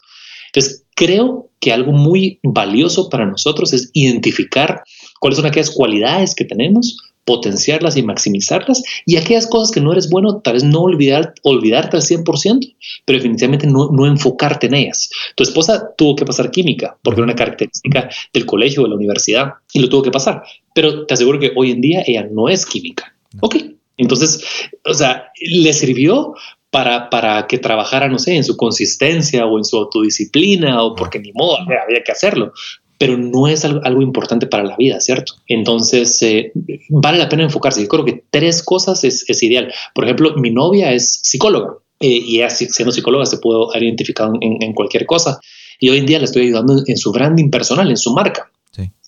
Entonces, creo que algo muy valioso para nosotros es identificar cuáles son aquellas cualidades que tenemos, potenciarlas y maximizarlas y aquellas cosas que no eres bueno, tal vez no olvidar, olvidarte al 100%, pero definitivamente no, no enfocarte en ellas. Tu esposa tuvo que pasar química porque era una característica del colegio o de la universidad y lo tuvo que pasar, pero te aseguro que hoy en día ella no es química. Ok, entonces, o sea, le sirvió para, para, que trabajara, no sé, en su consistencia o en su autodisciplina o porque ni modo, había que hacerlo pero no es algo, importante para la vida, ¿cierto? Entonces, eh, vale la pena enfocarse. Yo creo que tres cosas es, ideal. Por ejemplo, mi novia es psicóloga eh, y siendo psicóloga se puede haber identificado en, cualquier cosa. Y hoy en día le estoy ayudando en su branding personal, en su marca.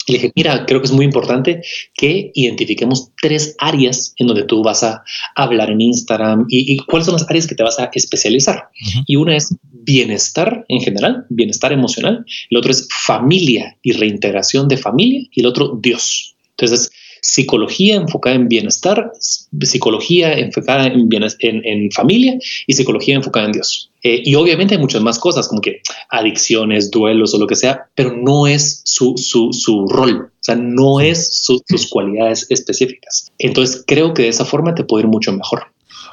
Y le dije, mira, creo que es muy importante que identifiquemos tres áreas en donde tú vas a hablar en Instagram y, cuáles son las áreas que te vas a especializar. Y una es bienestar en general, bienestar emocional. El otro es familia y reintegración de familia. Y el otro, Dios. Entonces, psicología enfocada en bienestar, psicología enfocada en, en, familia y psicología enfocada en Dios. Eh, y obviamente hay muchas más cosas como que adicciones, duelos o lo que sea, pero no es su, su, su rol, o sea, no es sus cualidades específicas. Entonces creo que de esa forma te puede ir mucho mejor.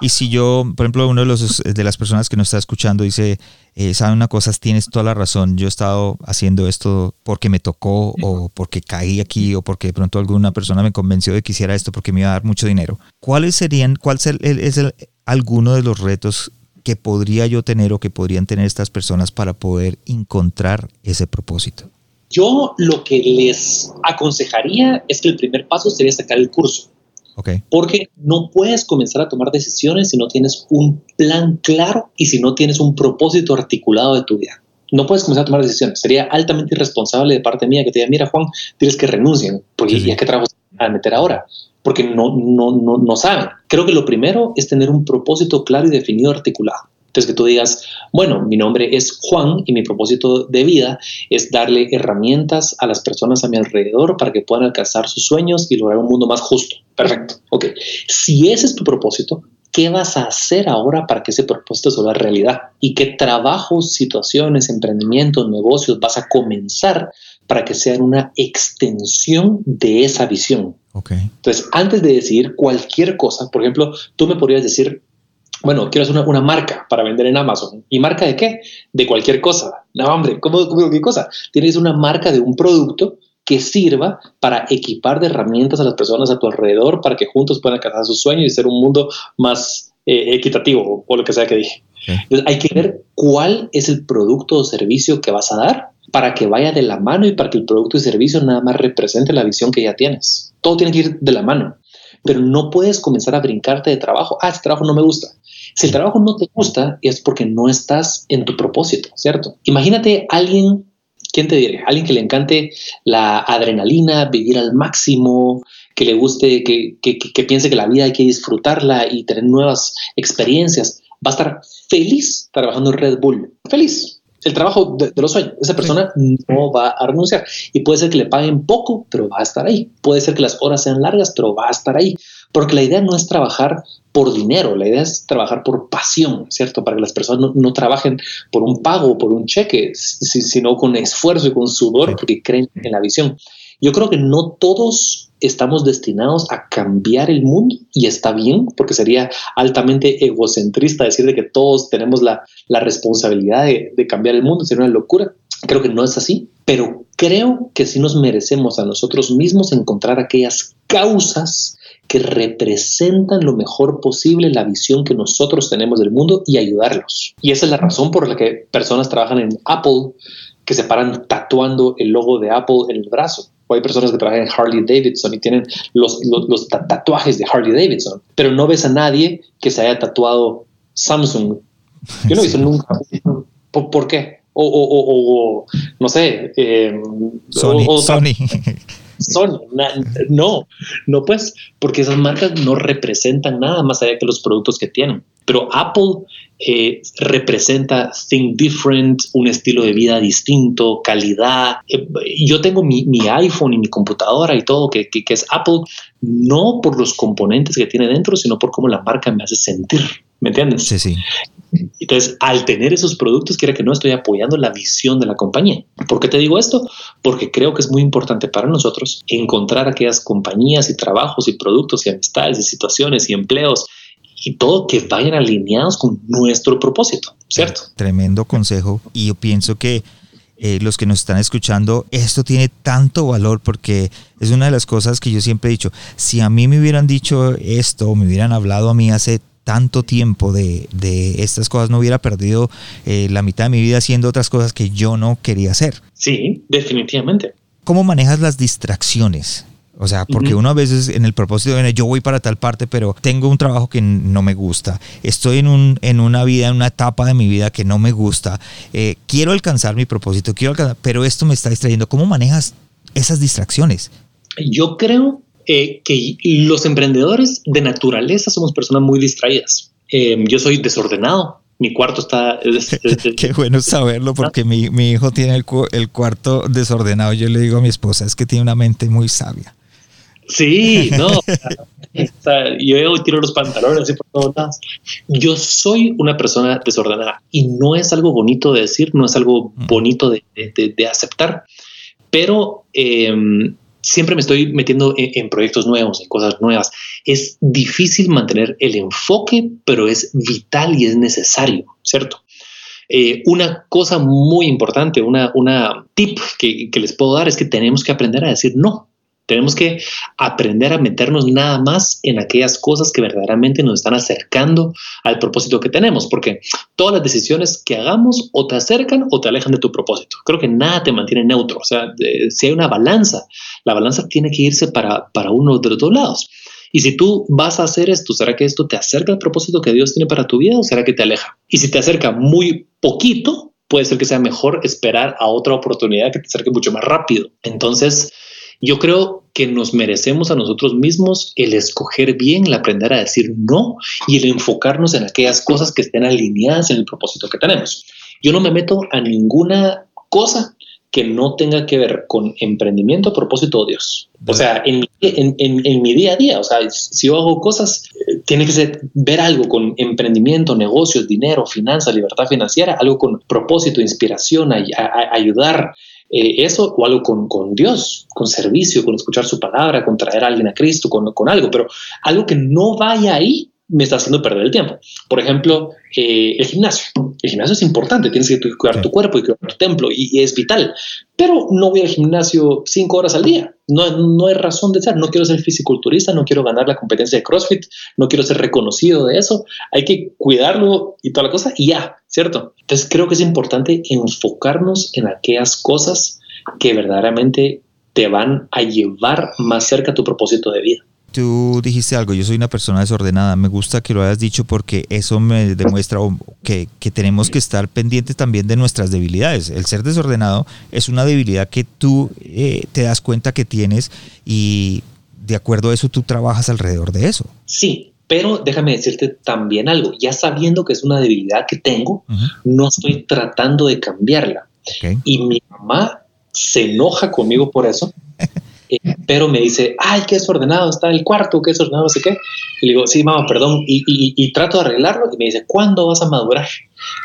Y si yo, por ejemplo, uno de, los, de las personas que nos está escuchando dice, eh, ¿saben una cosa? Tienes toda la razón. Yo he estado haciendo esto porque me tocó o porque caí aquí o porque de pronto alguna persona me convenció de que hiciera esto porque me iba a dar mucho dinero. ¿Cuáles serían, cuál es, el, alguno de los retos que podría yo tener o que podrían tener estas personas para poder encontrar ese propósito? Yo lo que les aconsejaría es que el primer paso sería sacar el curso. Porque no puedes comenzar a tomar decisiones si no tienes un plan claro y si no tienes un propósito articulado de tu vida. No puedes comenzar a tomar decisiones. Sería altamente irresponsable de parte mía que te diga, mira Juan, tienes que renuncien, porque ya que trabajo a meter ahora, porque no, no, no, no saben. Creo que lo primero es tener un propósito claro y definido, articulado. Entonces, que tú digas, bueno, mi nombre es Juan y mi propósito de vida es darle herramientas a las personas a mi alrededor para que puedan alcanzar sus sueños y lograr un mundo más justo. Perfecto. Ok. Si ese es tu propósito, ¿qué vas a hacer ahora para que ese propósito se vuelva realidad? ¿Y qué trabajos, situaciones, emprendimientos, negocios vas a comenzar para que sean una extensión de esa visión? Okay. Entonces, antes de decidir cualquier cosa, por ejemplo, tú me podrías decir, bueno, quiero hacer una, marca para vender en Amazon. ¿Y marca de qué? De cualquier cosa. No, hombre, ¿cómo, cómo qué cosa? Tienes una marca de un producto que sirva para equipar de herramientas a las personas a tu alrededor para que juntos puedan alcanzar sus sueños y ser un mundo más eh, equitativo o lo que sea que dije. Entonces hay que ver cuál es el producto o servicio que vas a dar para que vaya de la mano y para que el producto y servicio nada más represente la visión que ya tienes. Todo tiene que ir de la mano, pero no puedes comenzar a brincarte de trabajo. Ah, este trabajo no me gusta. Si el trabajo no te gusta es porque no estás en tu propósito, ¿cierto? Imagínate alguien, ¿quién te diré? Alguien que le encante la adrenalina, vivir al máximo, que le guste, que, que, piense que la vida hay que disfrutarla y tener nuevas experiencias. Va a estar feliz trabajando en Red Bull. Feliz. El trabajo de, los sueños. Esa persona no va a renunciar. Y puede ser que le paguen poco, pero va a estar ahí. Puede ser que las horas sean largas, pero va a estar ahí. Porque la idea no es trabajar por dinero, la idea es trabajar por pasión, ¿cierto? Para que las personas no, trabajen por un pago o por un cheque, sino con esfuerzo y con sudor porque creen en la visión. Yo creo que no todos estamos destinados a cambiar el mundo y está bien, porque sería altamente egocentrista decir de que todos tenemos la, responsabilidad de, de cambiar el mundo, sería una locura. Creo que no es así, pero creo que sí nos merecemos a nosotros mismos encontrar aquellas causas que representan lo mejor posible la visión que nosotros tenemos del mundo y ayudarlos. Y esa es la razón por la que personas trabajan en Apple que se paran tatuando el logo de Apple en el brazo. O hay personas que trabajan en Harley Davidson y tienen los, los, tatuajes de Harley Davidson, pero no ves a nadie que se haya tatuado Samsung. Yo no he visto nunca. ¿Por, qué? O, o, no sé. Eh, Sony. Sony. son. no, no pues, porque esas marcas no representan nada más allá que los productos que tienen. Pero Apple eh, representa Think Different, un estilo de vida distinto, calidad. Eh, yo tengo mi, iPhone y mi computadora y todo que, que, es Apple, no por los componentes que tiene dentro, sino por cómo la marca me hace sentir. ¿Me entiendes? Sí, sí. Entonces, al tener esos productos, quiere que no estoy apoyando la visión de la compañía. ¿Por qué te digo esto? Porque creo que es muy importante para nosotros encontrar aquellas compañías y trabajos y productos y amistades y situaciones y empleos y todo que vayan alineados con nuestro propósito, ¿cierto? Tremendo consejo y yo pienso que eh, los que nos están escuchando, esto tiene tanto valor porque es una de las cosas que yo siempre he dicho, si a mí me hubieran dicho esto me hubieran hablado a mí hace tanto tiempo de, estas cosas, no hubiera perdido eh, la mitad de mi vida haciendo otras cosas que yo no quería hacer. Sí, definitivamente. ¿Cómo manejas las distracciones? O sea, porque uno a veces en el propósito de yo voy para tal parte, pero tengo un trabajo que no me gusta, estoy en, un, en una vida, en una etapa de mi vida que no me gusta, eh, quiero alcanzar mi propósito, quiero alcanzar, pero esto me está distrayendo. ¿Cómo manejas esas distracciones? Yo creo eh, que los emprendedores de naturaleza somos personas muy distraídas. Eh, yo soy desordenado, mi cuarto está... (laughs) Qué bueno saberlo porque mi, mi hijo tiene el, el, cuarto desordenado. Yo le digo a mi esposa, es que tiene una mente muy sabia. Sí, no. yo tiro los pantalones y por todos lados. Yo soy una persona desordenada y no es algo bonito de decir, no es algo bonito de, de, aceptar, pero em, siempre me estoy metiendo en, proyectos nuevos, en cosas nuevas. Es difícil mantener el enfoque, pero es vital y es necesario, ¿cierto? Eh, una cosa muy importante, una, una tip que, que les puedo dar es que tenemos que aprender a decir no. Tenemos que aprender a meternos nada más en aquellas cosas que verdaderamente nos están acercando al propósito que tenemos, porque todas las decisiones que hagamos o te acercan o te alejan de tu propósito. Creo que nada te mantiene neutro. O sea, si hay una balanza, la balanza tiene que irse para, para uno de los dos lados. Y si tú vas a hacer esto, ¿será que esto te acerca al propósito que Dios tiene para tu vida o será que te aleja? Y si te acerca muy poquito, puede ser que sea mejor esperar a otra oportunidad que te acerque mucho más rápido. Entonces, yo creo que nos merecemos a nosotros mismos el escoger bien, el aprender a decir no y el enfocarnos en aquellas cosas que estén alineadas en el propósito que tenemos. Yo no me meto a ninguna cosa que no tenga que ver con emprendimiento, propósito o Dios. O sea, en, mi día a día, o sea, si yo hago cosas, eh, tiene que ser ver algo con emprendimiento, negocios, dinero, finanzas, libertad financiera, algo con propósito, inspiración, ayudar, eh, eso o algo con, con, Dios, con servicio, con escuchar su palabra, con traer a alguien a Cristo, con, con algo, pero algo que no vaya ahí me está haciendo perder el tiempo. Por ejemplo, eh, el gimnasio. El gimnasio es importante, tienes que cuidar tu cuerpo y cuidar tu templo y, es vital, pero no voy al gimnasio cinco horas al día. No, no hay razón de ser. No quiero ser fisiculturista, no quiero ganar la competencia de CrossFit, no quiero ser reconocido de eso. Hay que cuidarlo y toda la cosa y ya, ¿cierto? Entonces creo que es importante enfocarnos en aquellas cosas que verdaderamente te van a llevar más cerca a tu propósito de vida tú dijiste algo, yo soy una persona desordenada, me gusta que lo hayas dicho porque eso me demuestra que, tenemos que estar pendientes también de nuestras debilidades. El ser desordenado es una debilidad que tú eh, te das cuenta que tienes y de acuerdo a eso tú trabajas alrededor de eso. Sí, pero déjame decirte también algo, ya sabiendo que es una debilidad que tengo, no estoy tratando de cambiarla. Y mi mamá se enoja conmigo por eso. Pero me dice, ay, qué desordenado está el cuarto, qué desordenado, no sé qué. Y le digo, sí, mamá, perdón. Y, y, trato de arreglarlo y me dice, ¿cuándo vas a madurar?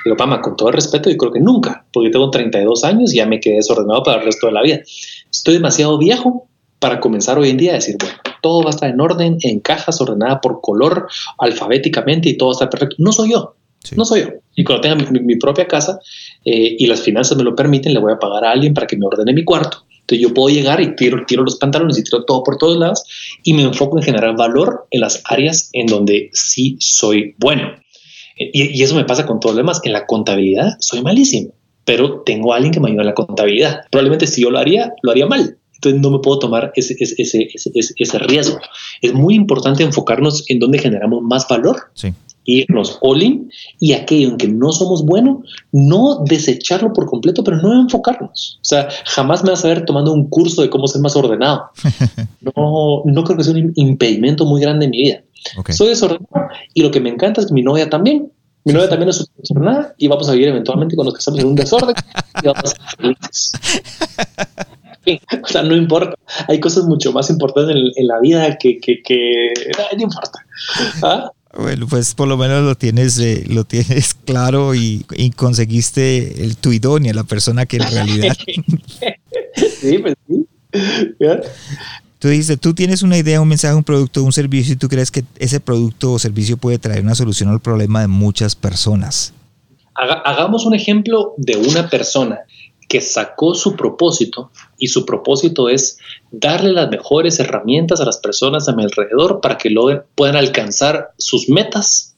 Le digo, mamá, con todo el respeto, yo creo que nunca, porque tengo 32 años y ya me quedé desordenado para el resto de la vida. Estoy demasiado viejo para comenzar hoy en día a decir, bueno, todo va a estar en orden, en cajas, ordenada por color, alfabéticamente y todo está perfecto. No soy yo, no soy yo. Y cuando tenga mi, propia casa eh, y las finanzas me lo permiten, le voy a pagar a alguien para que me ordene mi cuarto entonces yo puedo llegar y tiro, tiro los pantalones y tiro todo por todos lados y me enfoco en generar valor en las áreas en donde sí soy bueno. Y, eso me pasa con todo lo demás. En la contabilidad soy malísimo, pero tengo a alguien que me ayuda en la contabilidad. Probablemente si yo lo haría, lo haría mal. Entonces no me puedo tomar ese, ese, ese, ese, riesgo. Es muy importante enfocarnos en donde generamos más valor. Sí irnos all-in y aquello en que no somos buenos, no desecharlo por completo, pero no enfocarnos. O sea, jamás me vas a ver tomando un curso de cómo ser más ordenado. (laughs) No, no creo que sea un impedimento muy grande en mi vida. Soy desordenado y lo que me encanta es que mi novia también. Mi novia también es desordenada y vamos a vivir eventualmente cuando estamos en un desorden y vamos a ser felices. o sea, no importa. Hay cosas mucho más importantes en, la vida que, que, que no importa. ¿Ah? Bueno, pues por lo menos lo tienes, eh, lo tienes (laughs) claro y, conseguiste el tu idónea, la persona que en (laughs) realidad. sí, pues sí. Tú dices, tú tienes una idea, un mensaje, un producto, un servicio y tú crees que ese producto o servicio puede traer una solución al problema de muchas personas. hagamos un ejemplo de una persona que sacó su propósito y su propósito es darle las mejores herramientas a las personas a mi alrededor para que logren, puedan alcanzar sus metas,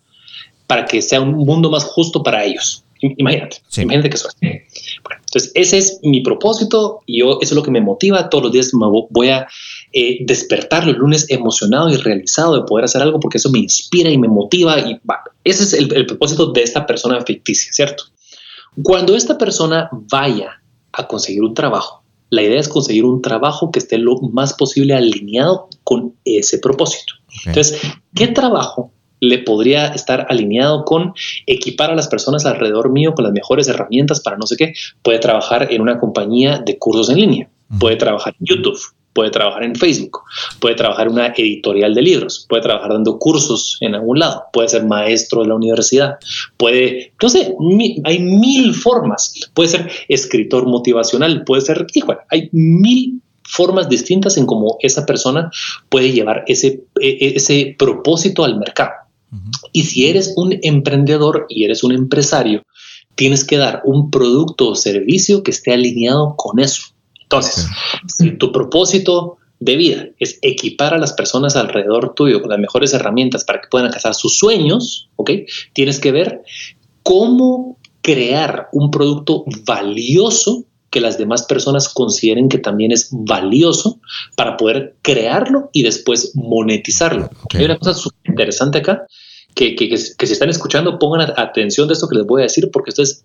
para que sea un mundo más justo para ellos. Imagínate, imagínate que eso entonces, ese es mi propósito y yo, eso es lo que me motiva. Todos los días me voy a eh, despertar los lunes emocionado y realizado de poder hacer algo porque eso me inspira y me motiva. Y ese es el propósito de esta persona ficticia, ¿cierto? Cuando esta persona vaya a conseguir un trabajo. La idea es conseguir un trabajo que esté lo más posible alineado con ese propósito. Entonces, ¿qué trabajo le podría estar alineado con equipar a las personas alrededor mío con las mejores herramientas para no sé qué? Puede trabajar en una compañía de cursos en línea, puede trabajar en YouTube, puede trabajar en Facebook, puede trabajar en una editorial de libros, puede trabajar dando cursos en algún lado, puede ser maestro de la universidad, puede, no sé, hay mil formas, puede ser escritor motivacional, puede ser, igual, hay mil formas distintas en cómo esa persona puede llevar ese, e, e, ese propósito al mercado. Y si eres un emprendedor y eres un empresario, tienes que dar un producto o servicio que esté alineado con eso. Entonces, si tu propósito de vida es equipar a las personas alrededor tuyo con las mejores herramientas para que puedan alcanzar sus sueños, ¿ok? Tienes que ver cómo crear un producto valioso que las demás personas consideren que también es valioso para poder crearlo y después monetizarlo. Hay una cosa súper interesante acá, que, que, que, si están escuchando pongan atención de esto que les voy a decir porque esto es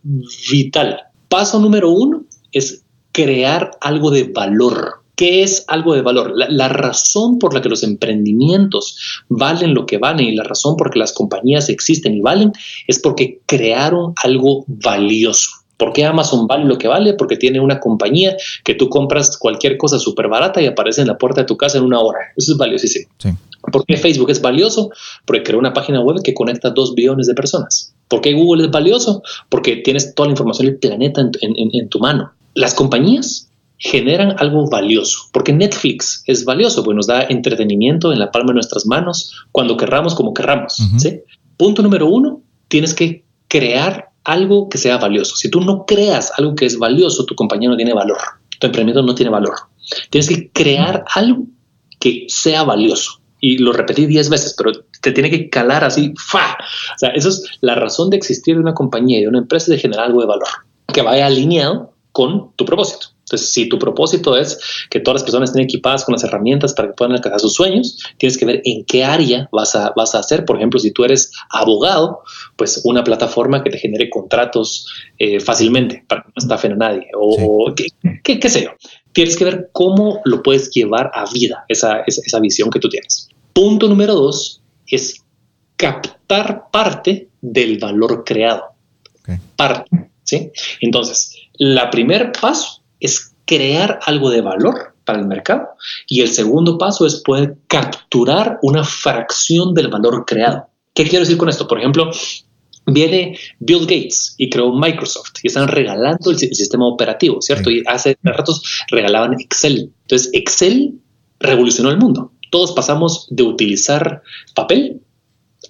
vital. Paso número uno es crear algo de valor. ¿Qué es algo de valor? La, razón por la que los emprendimientos valen lo que valen y la razón por la que las compañías existen y valen es porque crearon algo valioso. ¿Por qué Amazon vale lo que vale? Porque tiene una compañía que tú compras cualquier cosa súper barata y aparece en la puerta de tu casa en una hora. Eso es valiosísimo. ¿Por qué Facebook es valioso? Porque creó una página web que conecta a dos billones de personas. ¿Por qué Google es valioso? Porque tienes toda la información del planeta en tu mano las compañías generan algo valioso, porque Netflix es valioso, pues nos da entretenimiento en la palma de nuestras manos cuando querramos, como querramos. Punto número uno, tienes que crear algo que sea valioso. Si tú no creas algo que es valioso, tu compañía no tiene valor, tu emprendimiento no tiene valor. Tienes que crear algo que sea valioso. Y lo repetí diez veces, pero te tiene que calar así, fa. O sea, eso es la razón de existir de una compañía y de una empresa de generar algo de valor, que vaya alineado con tu propósito. Entonces, si tu propósito es que todas las personas estén equipadas con las herramientas para que puedan alcanzar sus sueños, tienes que ver en qué área vas a, vas a hacer. Por ejemplo, si tú eres abogado, pues una plataforma que te genere contratos eh, fácilmente para que no estafen a nadie o qué, qué, sé yo. Tienes que ver cómo lo puedes llevar a vida, esa, esa, visión que tú tienes. Punto número dos es captar parte del valor creado. Parte, ¿sí? Entonces, la primer paso es crear algo de valor para el mercado y el segundo paso es poder capturar una fracción del valor creado. ¿Qué quiero decir con esto? Por ejemplo, viene Bill Gates y creó Microsoft y están regalando el, sistema operativo, ¿cierto? Y hace ratos regalaban Excel. Entonces, Excel revolucionó el mundo. Todos pasamos de utilizar papel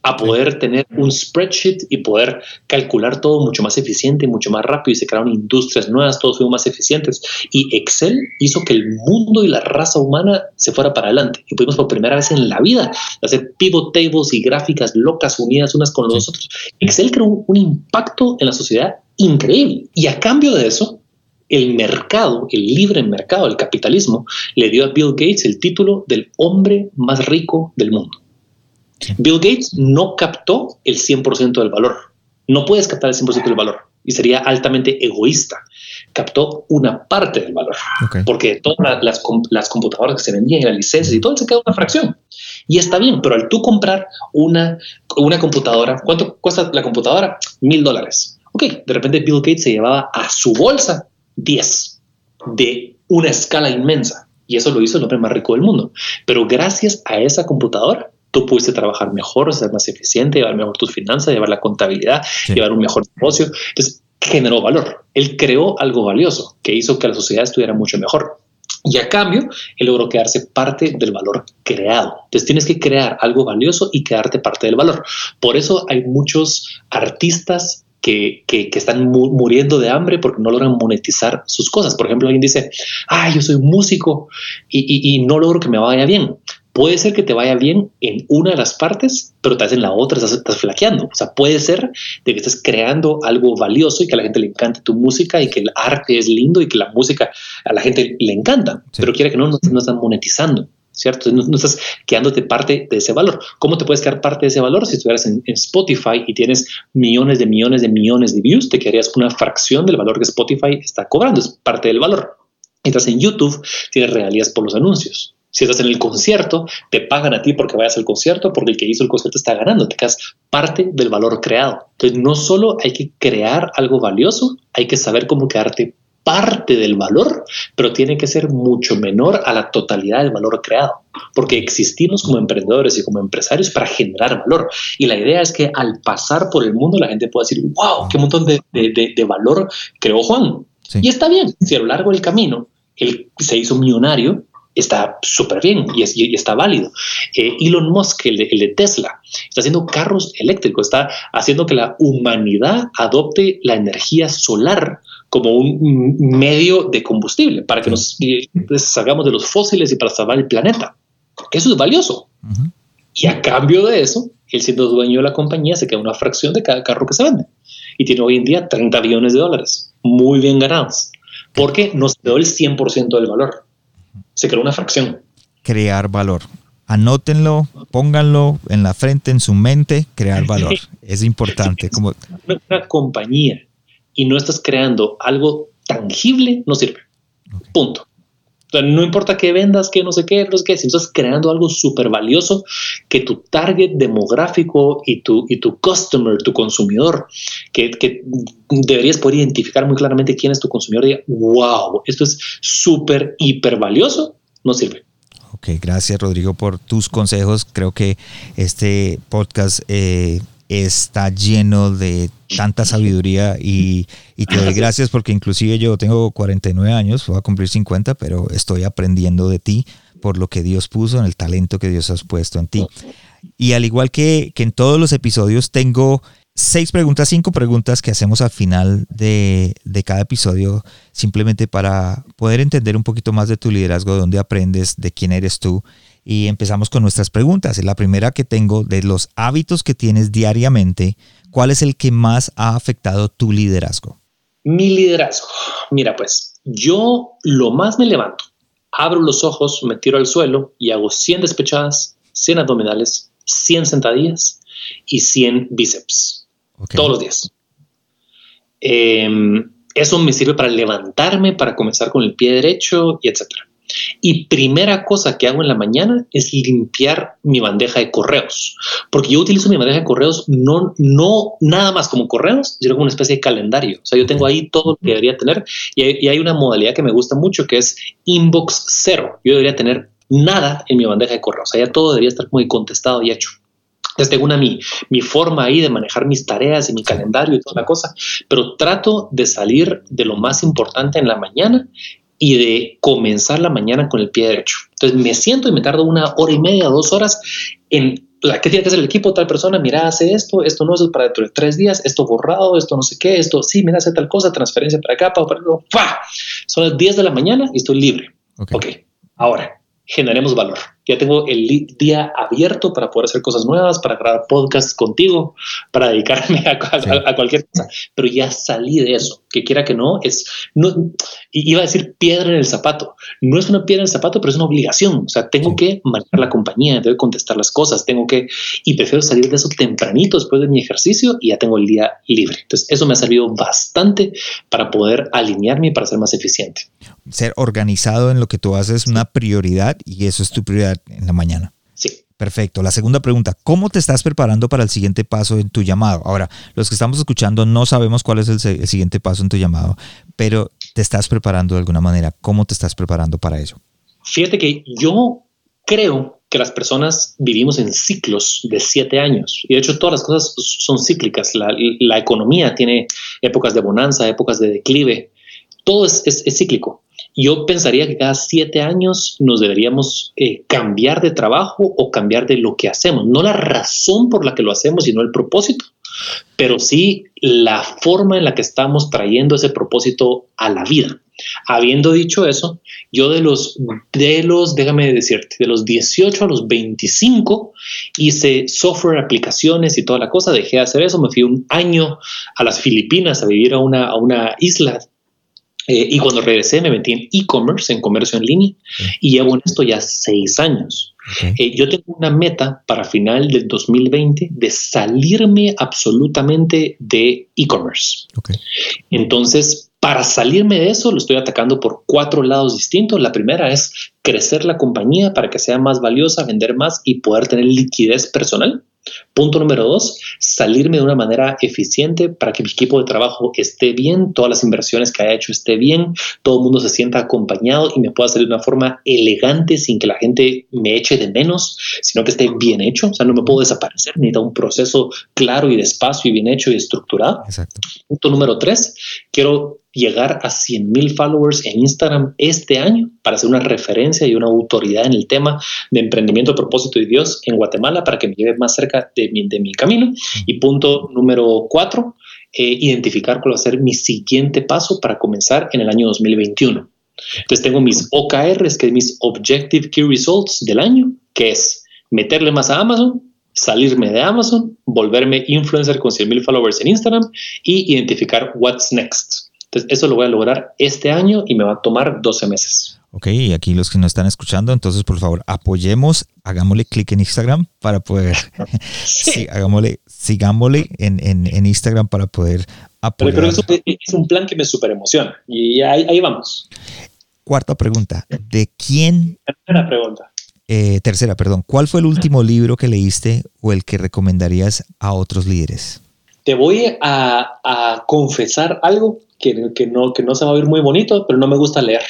a poder tener un spreadsheet y poder calcular todo mucho más eficiente, mucho más rápido y se crearon industrias nuevas, todos fuimos más eficientes. Y Excel hizo que el mundo y la raza humana se fuera para adelante. Y pudimos por primera vez en la vida hacer pivot tables y gráficas locas unidas unas con los otros. Excel creó un impacto en la sociedad increíble. Y a cambio de eso, el mercado, el libre mercado, el capitalismo, le dio a Bill Gates el título del hombre más rico del mundo. Bill Gates no captó el 100% del valor. No puedes captar el 100% del valor y sería altamente egoísta. Captó una parte del valor, porque todas las, las, computadoras que se vendían y las licencias y todo se quedó una fracción. Y está bien, pero al tú comprar una, una computadora, ¿cuánto cuesta la computadora? Mil dólares. Ok, de repente Bill Gates se llevaba a su bolsa 10 de una escala inmensa. Y eso lo hizo el hombre más rico del mundo. Pero gracias a esa computadora, tú pudiste trabajar mejor, ser más eficiente, llevar mejor tus finanzas, llevar la contabilidad, llevar un mejor negocio. Entonces, generó valor. Él creó algo valioso que hizo que la sociedad estuviera mucho mejor. Y a cambio, él logró quedarse parte del valor creado. Entonces tienes que crear algo valioso y quedarte parte del valor. Por eso hay muchos artistas que, que, están muriendo de hambre porque no logran monetizar sus cosas. Por ejemplo, alguien dice, ah, yo soy músico y, y no logro que me vaya bien puede ser que te vaya bien en una de las partes, pero tal vez en la otra estás, flaqueando. O sea, puede ser de que estés creando algo valioso y que a la gente le encante tu música y que el arte es lindo y que la música a la gente le encanta, pero quiere que no, no, están monetizando. ¿Cierto? No, estás quedándote parte de ese valor. ¿Cómo te puedes quedar parte de ese valor? Si estuvieras en, Spotify y tienes millones de millones de millones de views, te quedarías una fracción del valor que Spotify está cobrando. Es parte del valor. Mientras en YouTube tienes regalías por los anuncios. Si estás en el concierto, te pagan a ti porque vayas al concierto, porque el que hizo el concierto está ganando, te quedas parte del valor creado. Entonces, no solo hay que crear algo valioso, hay que saber cómo quedarte parte del valor, pero tiene que ser mucho menor a la totalidad del valor creado, porque existimos como emprendedores y como empresarios para generar valor. Y la idea es que al pasar por el mundo la gente pueda decir, wow, qué montón de, valor creó Juan. Y está bien, si a lo largo del camino él se hizo millonario, está súper bien y, está válido. Eh, Elon Musk, el de, Tesla, está haciendo carros eléctricos, está haciendo que la humanidad adopte la energía solar como un medio de combustible para que nos salgamos de los fósiles y para salvar el planeta. Eso es valioso. Y a cambio de eso, él siendo dueño de la compañía se queda una fracción de cada carro que se vende. Y tiene hoy en día 30 billones de dólares, muy bien ganados, porque nos dio el 100% del valor se creó una fracción. Crear valor. Anótenlo, pónganlo en la frente, en su mente, crear valor. Es importante. Como... Una compañía y no estás creando algo tangible, no sirve. Punto no importa qué vendas, que no sé qué, no sé qué, si estás creando algo súper valioso que tu target demográfico y tu, y tu customer, tu consumidor, que, deberías poder identificar muy claramente quién es tu consumidor y wow, esto es súper, hiper valioso, no sirve. Ok, gracias Rodrigo por tus consejos. Creo que este podcast eh, está lleno de tanta sabiduría y, te doy gracias porque inclusive yo tengo 49 años, voy a cumplir 50, pero estoy aprendiendo de ti por lo que Dios puso, en el talento que Dios ha puesto en ti. Y al igual que, que en todos los episodios, tengo seis preguntas, cinco preguntas que hacemos al final de, de, cada episodio, simplemente para poder entender un poquito más de tu liderazgo, de dónde aprendes, de quién eres tú y empezamos con nuestras preguntas. La primera que tengo de los hábitos que tienes diariamente, ¿cuál es el que más ha afectado tu liderazgo? Mi liderazgo. Mira, pues yo lo más me levanto, abro los ojos, me tiro al suelo y hago 100 despechadas, 100 abdominales, 100 sentadillas y 100 bíceps. Todos los días. Em, eso me sirve para levantarme, para comenzar con el pie derecho y etcétera. Y primera cosa que hago en la mañana es limpiar mi bandeja de correos, porque yo utilizo mi bandeja de correos no, no nada más como correos, sino como una especie de calendario. O sea, yo tengo ahí todo lo que debería tener y hay, una modalidad que me gusta mucho que es inbox cero. Yo debería tener nada en mi bandeja de correos, o sea, ya todo debería estar muy contestado y hecho. Entonces tengo una mi, mi forma ahí de manejar mis tareas y mi calendario y toda la cosa, pero trato de salir de lo más importante en la mañana y de comenzar la mañana con el pie derecho. Entonces me siento y me tardo una hora y media, dos horas en la que tiene que hacer el equipo, tal persona, mira, hace esto, esto no es para dentro de tres días, esto borrado, esto no sé qué, esto sí, mira, hace tal cosa, transferencia para acá, para, para, Son las 10 de la mañana y estoy libre. ok, ahora generemos valor. Ya tengo el día abierto para poder hacer cosas nuevas, para grabar podcasts contigo, para dedicarme a, cualquier cosa, pero ya salí de eso, que quiera que no, es, no, iba a decir piedra en el zapato, no es una piedra en el zapato, pero es una obligación, o sea, tengo que manejar la compañía, tengo que contestar las cosas, tengo que, y prefiero salir de eso tempranito después de mi ejercicio y ya tengo el día libre. Entonces, eso me ha servido bastante para poder alinearme y para ser más eficiente. Ser organizado en lo que tú haces es una prioridad y eso es tu prioridad en la mañana. Perfecto. La segunda pregunta, ¿cómo te estás preparando para el siguiente paso en tu llamado? Ahora, los que estamos escuchando no sabemos cuál es el, siguiente paso en tu llamado, pero te estás preparando de alguna manera. ¿Cómo te estás preparando para eso? Fíjate que yo creo que las personas vivimos en ciclos de siete años. Y de hecho todas las cosas son cíclicas. La, economía tiene épocas de bonanza, épocas de declive. Todo es, cíclico. Yo pensaría que cada siete años nos deberíamos eh, cambiar de trabajo o cambiar de lo que hacemos. No la razón por la que lo hacemos, sino el propósito pero sí la forma en la que estamos trayendo ese propósito a la vida. Habiendo dicho eso, yo de los, de los, déjame decirte, de los 18 a los 25 hice software, aplicaciones y toda la cosa, dejé de hacer eso, me fui un año a las Filipinas a vivir a una, a una isla eh, y cuando regresé me metí en e-commerce, en comercio en línea, y llevo en esto ya seis años. Eh, yo tengo una meta para final del 2020 de salirme absolutamente de e-commerce. Entonces, para salirme de eso, lo estoy atacando por cuatro lados distintos. La primera es crecer la compañía para que sea más valiosa, vender más y poder tener liquidez personal. Punto número dos, salirme de una manera eficiente para que mi equipo de trabajo esté bien, todas las inversiones que haya hecho esté bien, todo el mundo se sienta acompañado y me pueda salir de una forma elegante sin que la gente me eche de menos, sino que esté bien hecho. O sea, no me puedo desaparecer, necesito un proceso claro y despacio y bien hecho y estructurado. Exacto. Punto número tres, quiero llegar a 100 mil followers en Instagram este año para ser una referencia y una autoridad en el tema de emprendimiento, propósito y Dios en Guatemala para que me lleve más cerca de mi, de mi camino. Y punto número cuatro, eh, identificar cuál va a ser mi siguiente paso para comenzar en el año 2021. Entonces tengo mis OKRs, que es mis Objective Key Results del año, que es meterle más a Amazon, salirme de Amazon, volverme influencer con 100 mil followers en Instagram y identificar what's next. Entonces, eso lo voy a lograr este año y me va a tomar 12 meses. Ok, y aquí los que nos están escuchando, entonces por favor, apoyemos, hagámosle clic en Instagram para poder, (laughs) (laughs) sí. hagámosle, sigámosle en, en, Instagram para poder apoyar. Pero, eso es un plan que me súper emociona y ahí, ahí, vamos. Cuarta pregunta, ¿de quién? Tercera pregunta. Eh, tercera, perdón, ¿cuál fue el último libro que leíste o el que recomendarías a otros líderes? Te voy a, a confesar algo que, que, no, que no se va a ver muy bonito, pero no me gusta leer.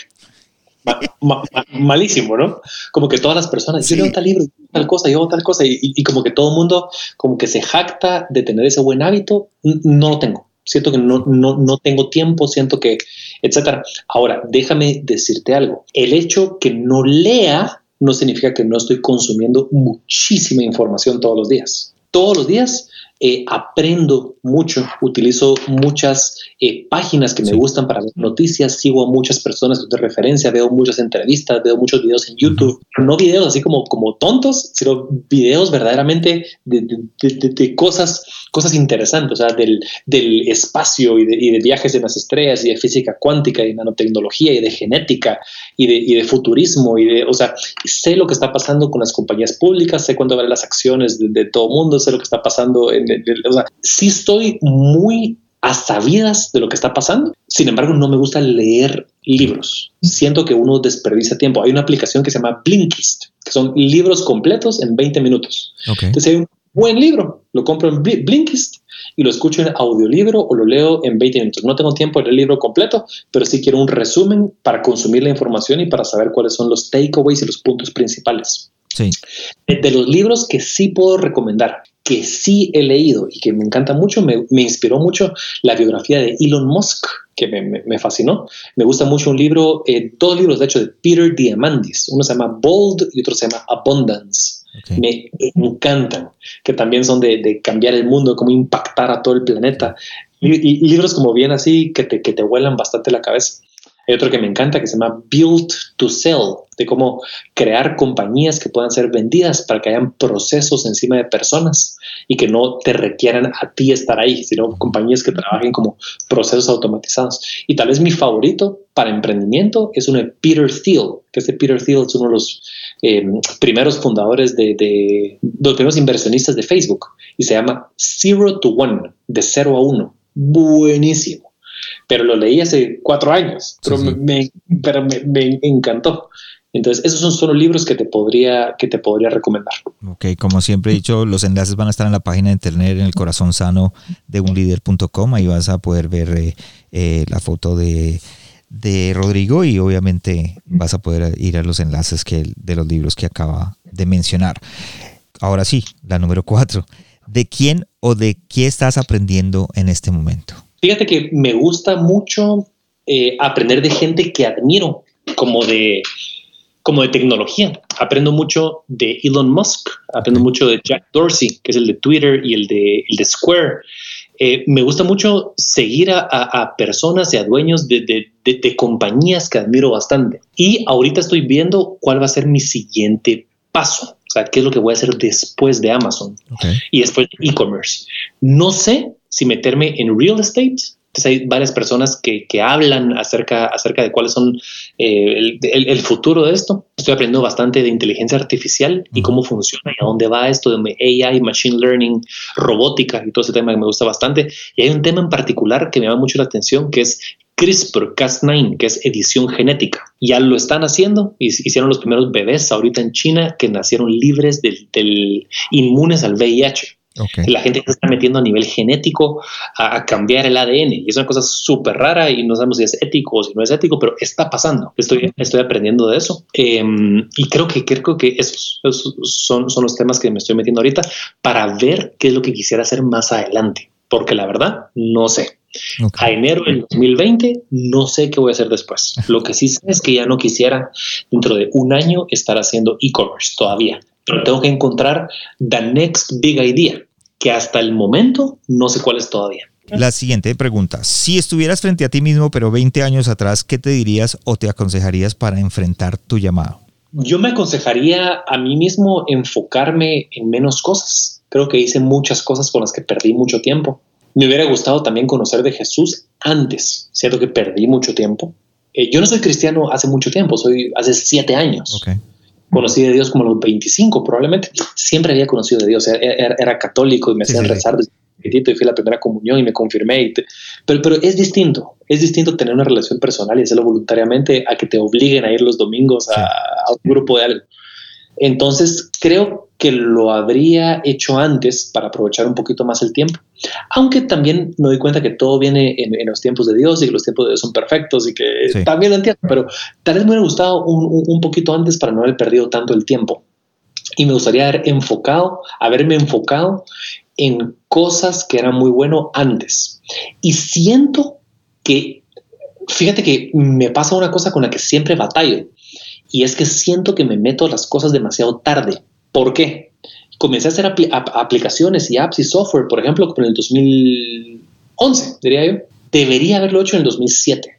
Malísimo, ¿no? Como que todas las personas, yo leo tal libro, tal cosa, yo tal cosa, y, y, como que todo el mundo como que se jacta de tener ese buen hábito, no lo tengo. Siento que no, no, no tengo tiempo, siento que, etcétera. Ahora, déjame decirte algo. El hecho que no lea no significa que no estoy consumiendo muchísima información todos los días. Todos los días eh, aprendo mucho, utilizo muchas eh, páginas que me gustan para ver noticias, sigo a muchas personas de referencia, veo muchas entrevistas, veo muchos videos en YouTube, no videos así como, como tontos, sino videos verdaderamente de, cosas, cosas interesantes, o sea, del, del espacio y, y de, viajes en las estrellas y de física cuántica y nanotecnología y de genética y de, y de futurismo y de, o sea, sé lo que está pasando con las compañías públicas, sé cuándo ver las acciones de, todo el mundo, sé lo que está pasando en o sea, sí estoy muy a sabidas de lo que está pasando. Sin embargo, no me gusta leer libros. Siento que uno desperdicia tiempo. Hay una aplicación que se llama Blinkist, que son libros completos en 20 minutos. Entonces hay un buen libro, lo compro en Blinkist y lo escucho en audiolibro o lo leo en 20 minutos. No tengo tiempo de leer el libro completo, pero sí quiero un resumen para consumir la información y para saber cuáles son los takeaways y los puntos principales. Sí. De, los libros que sí puedo recomendar, que sí he leído y que me encanta mucho, me, inspiró mucho la biografía de Elon Musk, que me, fascinó. Me gusta mucho un libro, eh, dos libros de hecho de Peter Diamandis. Uno se llama Bold y otro se llama Abundance. Me encantan, que también son de, cambiar el mundo, cómo impactar a todo el planeta. Y, libros como bien así que te, que te vuelan bastante la cabeza. Hay otro que me encanta que se llama Build to Sell, de cómo crear compañías que puedan ser vendidas para que hayan procesos encima de personas y que no te requieran a ti estar ahí, sino compañías que trabajen como procesos automatizados. Y tal vez mi favorito para emprendimiento es uno de Peter Thiel, que este Peter Thiel es uno de los eh, primeros fundadores de, de, los primeros inversionistas de Facebook y se llama Zero to One, de cero a uno. Buenísimo pero lo leí hace cuatro años, pero, Me, pero me, encantó. Entonces, esos son solo libros que te podría, que te podría recomendar. Ok, como siempre he dicho, los enlaces van a estar en la página de internet, en el corazón sano de unlider.com. Ahí vas a poder ver eh, eh, la foto de, de, Rodrigo y obviamente vas a poder ir a los enlaces que, de los libros que acaba de mencionar. Ahora sí, la número cuatro. ¿De quién o de qué estás aprendiendo en este momento? Fíjate que me gusta mucho eh, aprender de gente que admiro, como de, como de tecnología. Aprendo mucho de Elon Musk, aprendo mucho de Jack Dorsey, que es el de Twitter y el de, el de Square. Eh, me gusta mucho seguir a, personas y a dueños de, de, compañías que admiro bastante. Y ahorita estoy viendo cuál va a ser mi siguiente paso. O sea, qué es lo que voy a hacer después de Amazon y después de e-commerce. No sé si meterme en real estate entonces hay varias personas que, que hablan acerca, acerca de cuáles son eh, el, el, futuro de esto. Estoy aprendiendo bastante de inteligencia artificial y cómo funciona y a dónde va esto de AI, machine learning, robótica y todo ese tema que me gusta bastante. Y hay un tema en particular que me llama mucho la atención que es CRISPR-Cas9, que es edición genética. Ya lo están haciendo, y hicieron los primeros bebés ahorita en China que nacieron libres del, del inmunes al VIH. La gente se está metiendo a nivel genético a, cambiar el ADN y es una cosa súper rara y no sabemos si es ético o si no es ético, pero está pasando. Estoy, estoy aprendiendo de eso. Em, y creo que, creo que esos, son, son los temas que me estoy metiendo ahorita para ver qué es lo que quisiera hacer más adelante, porque la verdad no sé. A enero del 2020 no sé qué voy a hacer después. Lo que sí sé es que ya no quisiera dentro de un año estar haciendo e-commerce todavía tengo que encontrar the next big idea, que hasta el momento no sé cuál es todavía. La siguiente pregunta, si estuvieras frente a ti mismo, pero 20 años atrás, ¿qué te dirías o te aconsejarías para enfrentar tu llamado? Yo me aconsejaría a mí mismo enfocarme en menos cosas. Creo que hice muchas cosas con las que perdí mucho tiempo. Me hubiera gustado también conocer de Jesús antes, siento que perdí mucho tiempo. Eh, yo no soy cristiano hace mucho tiempo, soy hace siete años. Okay conocí de Dios como a los 25 probablemente. Siempre había conocido de Dios, era, católico y me hacían rezar desde pequeñito y fui a la primera comunión y me confirmé. pero, pero es distinto, es distinto tener una relación personal y hacerlo voluntariamente a que te obliguen a ir los domingos a, a un grupo de algo. Entonces, creo que lo habría hecho antes para aprovechar un poquito más el tiempo. Aunque también me doy cuenta que todo viene en, los tiempos de Dios y que los tiempos de Dios son perfectos y que también lo entiendo, pero tal vez me hubiera gustado un, poquito antes para no haber perdido tanto el tiempo. Y me gustaría haber enfocado, haberme enfocado en cosas que eran muy bueno antes. Y siento que, fíjate que me pasa una cosa con la que siempre batallo y es que siento que me meto las cosas demasiado tarde. ¿Por qué? Comencé a hacer aplicaciones y apps y software, por ejemplo, en el 2011, diría yo. Debería haberlo hecho en el 2007.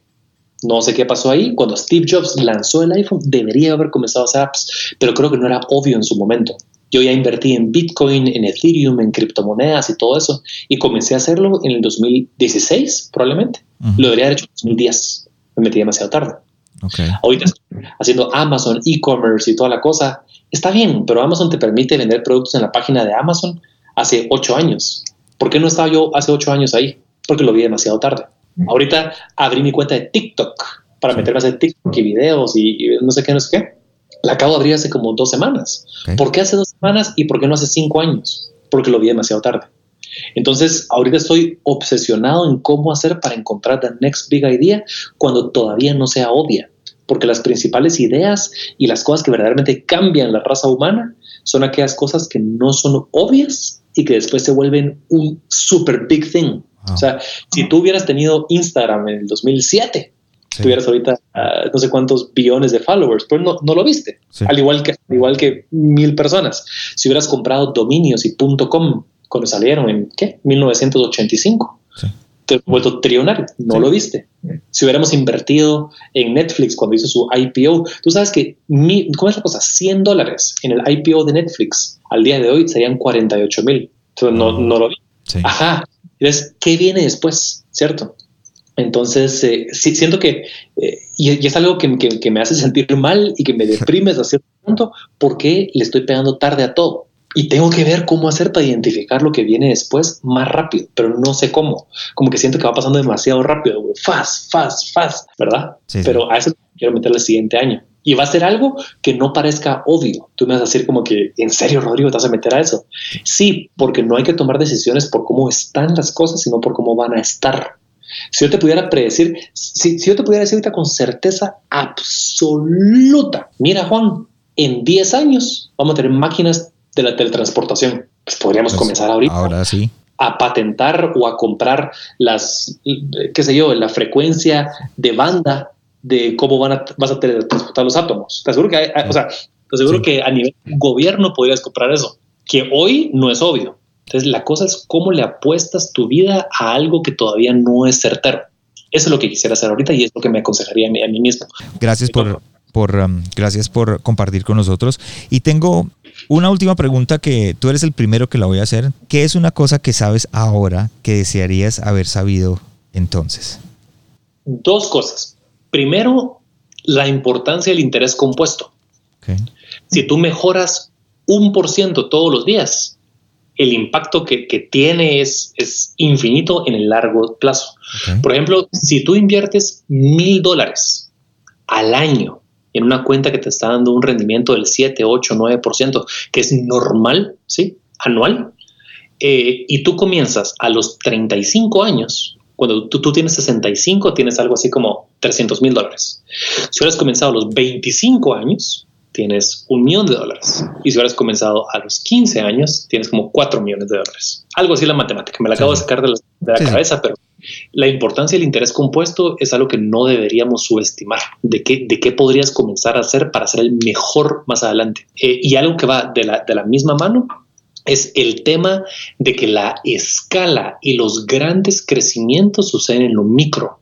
No sé qué pasó ahí. Cuando Steve Jobs lanzó el iPhone, debería haber comenzado a hacer apps, pero creo que no era obvio en su momento. Yo ya invertí en Bitcoin, en Ethereum, en criptomonedas y todo eso, y comencé a hacerlo en el 2016, probablemente. Lo debería haber hecho en el 2010. Me metí demasiado tarde. Okay. Ahorita haciendo Amazon, e-commerce y toda la cosa. Está bien, pero Amazon te permite vender productos en la página de Amazon hace ocho años. ¿Por qué no estaba yo hace ocho años ahí? Porque lo vi demasiado tarde. Ahorita abrí mi cuenta de TikTok para meterme a hacer TikTok y videos y, no sé qué, no sé qué. La acabo de abrir hace como dos semanas. ¿Por qué hace dos semanas y por qué no hace cinco años? Porque lo vi demasiado tarde. Entonces, ahorita estoy obsesionado en cómo hacer para encontrar la next big idea cuando todavía no sea obvia, porque las principales ideas y las cosas que verdaderamente cambian la raza humana son aquellas cosas que no son obvias y que después se vuelven un super big thing. Ah. O sea, si tú hubieras tenido Instagram en el 2007, tuvieras ahorita ah, no sé cuántos billones de followers, pero no, no lo viste. Al, igual que, al igual que mil personas. Si hubieras comprado dominios y .com cuando salieron en ¿qué? 1985. Sí. Te vuelto trillonario, no lo viste. Si hubiéramos invertido en Netflix cuando hizo su IPO, tú sabes que, mi, ¿cómo es la cosa? 100 dólares en el IPO de Netflix al día de hoy serían 48 mil. No, mm. no lo vi. Ajá. Entonces, ¿qué viene después? ¿Cierto? Entonces, eh, sí, siento que, eh, y, es algo que, que, que, me hace sentir mal y que me (laughs) deprime hasta cierto punto, porque le estoy pegando tarde a todo y tengo que ver cómo hacer para identificar lo que viene después más rápido, pero no sé cómo. Como que siento que va pasando demasiado rápido, güey. Fast, fast, fast, ¿verdad? Pero a eso quiero meter el siguiente año. Y va a ser algo que no parezca obvio. Tú me vas a decir como que, ¿en serio, Rodrigo, te vas a meter a eso? Sí, porque no hay que tomar decisiones por cómo están las cosas, sino por cómo van a estar. Si yo te pudiera predecir, si, si yo te pudiera decir ahorita con certeza absoluta, mira Juan, en 10 años vamos a tener máquinas de la teletransportación. Pues podríamos pues, comenzar ahorita. Ahora sí. A patentar o a comprar las, qué sé yo, la frecuencia de banda de cómo van a, vas a teletransportar los átomos. Te aseguro que, hay, o sea, te aseguro que a nivel gobierno podrías comprar eso, que hoy no es obvio. Entonces, la cosa es cómo le apuestas tu vida a algo que todavía no es certero. Eso es lo que quisiera hacer ahorita y es lo que me aconsejaría a mí, a mí mismo. Gracias por, por, um, gracias por compartir con nosotros. Y tengo una última pregunta que tú eres el primero que la voy a hacer. ¿Qué es una cosa que sabes ahora que desearías haber sabido entonces? Dos cosas. Primero, la importancia del interés compuesto. Si tú mejoras un por ciento todos los días, el impacto que, tiene es, es, infinito en el largo plazo. Por ejemplo, si tú inviertes mil dólares al año en una cuenta que te está dando un rendimiento del 7, 8, 9%, que es normal, ¿sí? Anual, eh, y tú comienzas a los 35 años, cuando tú, tú tienes 65, tienes algo así como 300 mil dólares. Si hubieras comenzado a los 25 años, tienes un millón de dólares. Y si hubieras comenzado a los 15 años, tienes como 4 millones de dólares. Algo así la matemática. Me la acabo de sacar de la, cabeza, pero la importancia del interés compuesto es algo que no deberíamos subestimar. ¿De qué, de qué podrías comenzar a hacer para ser el mejor más adelante? Eh, y algo que va de la, de la misma mano es el tema de que la escala y los grandes crecimientos suceden en lo micro.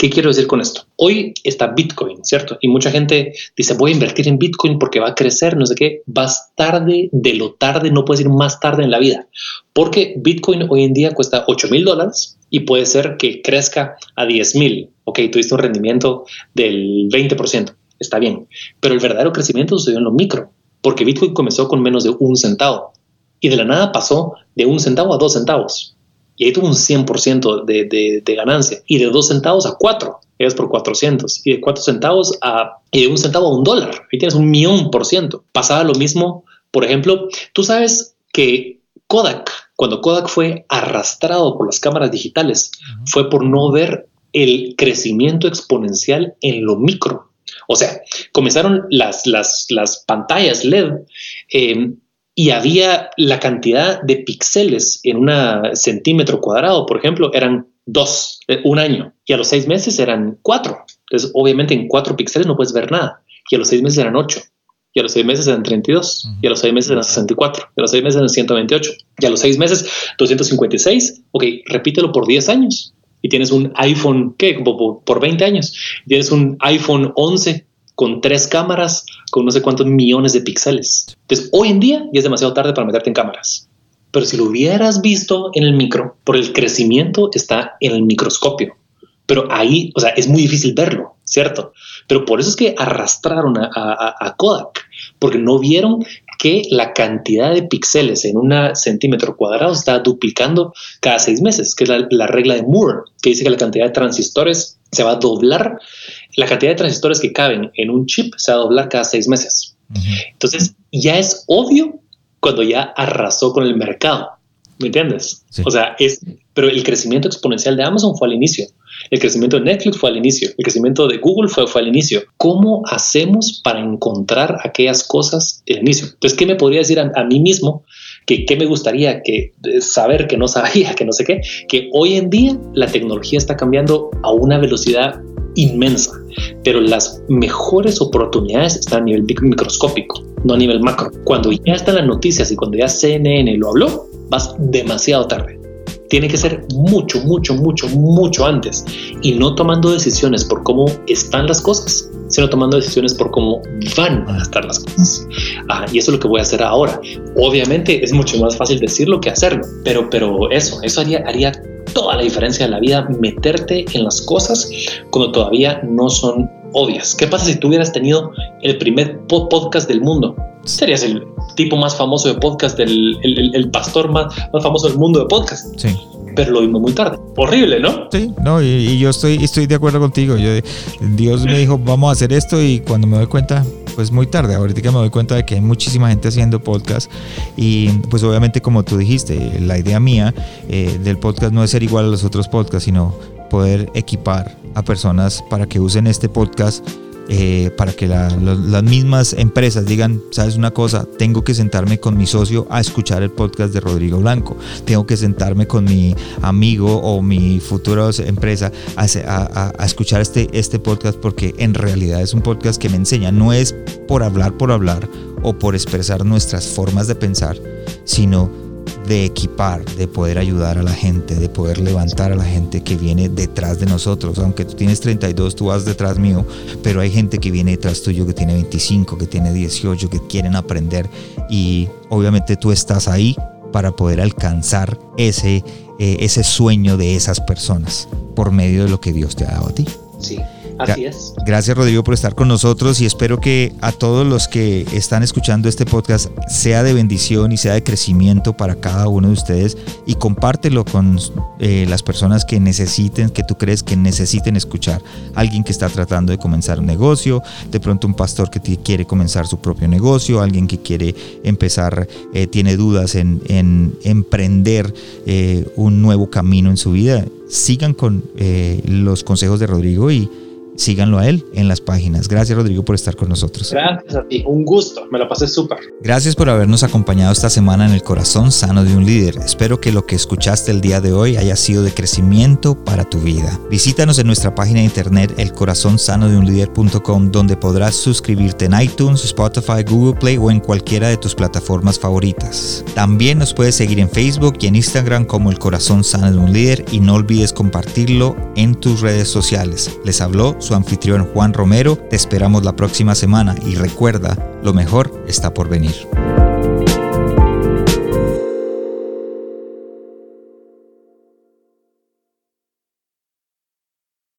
¿Qué quiero decir con esto? Hoy está Bitcoin, ¿cierto? Y mucha gente dice, voy a invertir en Bitcoin porque va a crecer, no sé qué. Vas tarde de lo tarde, no puedes ir más tarde en la vida. Porque Bitcoin hoy en día cuesta 8 mil dólares y puede ser que crezca a 10 mil. Ok, tuviste un rendimiento del 20%. Está bien. Pero el verdadero crecimiento sucedió en lo micro, porque Bitcoin comenzó con menos de un centavo y de la nada pasó de un centavo a dos centavos y ahí tuvo un 100% de, de, ganancia. Y de 2 centavos a 4, es por 400 y de 4 centavos a y de un centavo a un dólar, ahí tienes un millón por ciento. Pasaba lo mismo, por ejemplo, tú sabes que Kodak, cuando Kodak fue arrastrado por las cámaras digitales, fue por no ver el crecimiento exponencial en lo micro. O sea, comenzaron las, las, las pantallas LED eh, y había la cantidad de píxeles en un centímetro cuadrado, por ejemplo, eran dos, eh, un año, y a los seis meses eran cuatro. Entonces, obviamente en cuatro píxeles no puedes ver nada, y a los seis meses eran ocho, y a los seis meses eran 32, y a los seis meses eran 64, y a los seis meses eran 128, y a los seis meses 256. Ok, repítelo por 10 años y tienes un iPhone, ¿qué? Por, por 20 años, tienes un iPhone 11 con tres cámaras, con no sé cuántos millones de píxeles. Entonces, hoy en día ya es demasiado tarde para meterte en cámaras. Pero si lo hubieras visto en el micro, por el crecimiento está en el microscopio. Pero ahí, o sea, es muy difícil verlo, ¿cierto? Pero por eso es que arrastraron a, Kodak, porque no vieron que la cantidad de píxeles en un centímetro cuadrado está duplicando cada seis meses, que es la, la regla de Moore, que dice que la cantidad de transistores se va a doblar la cantidad de transistores que caben en un chip se va a doblar cada seis meses. Entonces, ya es obvio cuando ya arrasó con el mercado. ¿Me entiendes? O sea, es, pero el crecimiento exponencial de Amazon fue al inicio. El crecimiento de Netflix fue al inicio. El crecimiento de Google fue, fue al inicio. ¿Cómo hacemos para encontrar aquellas cosas del inicio? Entonces, ¿qué me podría decir a, a mí mismo? Que, ¿Qué me gustaría que, saber que no sabía, que no sé qué? Que hoy en día la tecnología está cambiando a una velocidad inmensa, pero las mejores oportunidades están a nivel microscópico, no a nivel macro. Cuando ya están las noticias y cuando ya CNN lo habló, vas demasiado tarde. Tiene que ser mucho, mucho, mucho, mucho antes y no tomando decisiones por cómo están las cosas, sino tomando decisiones por cómo van a estar las cosas. Ah, y eso es lo que voy a hacer ahora. Obviamente es mucho más fácil decirlo que hacerlo, pero, pero eso, eso haría, haría toda la diferencia de la vida meterte en las cosas cuando todavía no son obvias. ¿Qué pasa si tú hubieras tenido el primer podcast del mundo? Serías el tipo más famoso de podcast, el, el, pastor más, más, famoso del mundo de podcast. Sí. Pero lo vimos muy tarde. Horrible, ¿no? Sí, no, y, yo estoy, estoy de acuerdo contigo. Dios me dijo, vamos a hacer esto y cuando me doy cuenta, pues muy tarde. Ahorita que me doy cuenta de que hay muchísima gente haciendo podcast y pues obviamente como tú dijiste, la idea mía eh, del podcast no es ser igual a los otros podcasts, sino poder equipar a personas para que usen este podcast eh, para que las mismas empresas digan, sabes una cosa, tengo que sentarme con mi socio a escuchar el podcast de Rodrigo Blanco, tengo que sentarme con mi amigo o mi futura empresa a, a, escuchar este, este podcast porque en realidad es un podcast que me enseña, no es por hablar por hablar o por expresar nuestras formas de pensar, sino de equipar, de poder ayudar a la gente, de poder levantar a la gente que viene detrás de nosotros. Aunque tú tienes 32, tú vas detrás mío, pero hay gente que viene detrás tuyo que tiene 25, que tiene 18, que quieren aprender y obviamente tú estás ahí para poder alcanzar ese, eh, ese sueño de esas personas por medio de lo que Dios te ha dado a ti. Sí. Así es. Gracias Rodrigo por estar con nosotros y espero que a todos los que están escuchando este podcast sea de bendición y sea de crecimiento para cada uno de ustedes y compártelo con eh, las personas que necesiten, que tú crees que necesiten escuchar. Alguien que está tratando de comenzar un negocio, de pronto un pastor que quiere comenzar su propio negocio, alguien que quiere empezar, eh, tiene dudas en, emprender eh, un nuevo camino en su vida. Sigan con los consejos de Rodrigo y síganlo a él en las páginas. Gracias Rodrigo por estar con nosotros. Gracias a ti, un gusto, me lo pasé súper. Gracias por habernos acompañado esta semana en el corazón sano de un líder. Espero que lo que escuchaste el día de hoy haya sido de crecimiento para tu vida. Visítanos en nuestra página de internet elcorazonsanodeunlider.com donde podrás suscribirte en iTunes, Spotify, Google Play o en cualquiera de tus plataformas favoritas. También nos puedes seguir en Facebook y en Instagram como El Corazón Sano de un Líder y no olvides compartirlo en tus redes sociales. Les habló su anfitrión Juan Romero. Te esperamos la próxima semana y recuerda, lo mejor está por venir.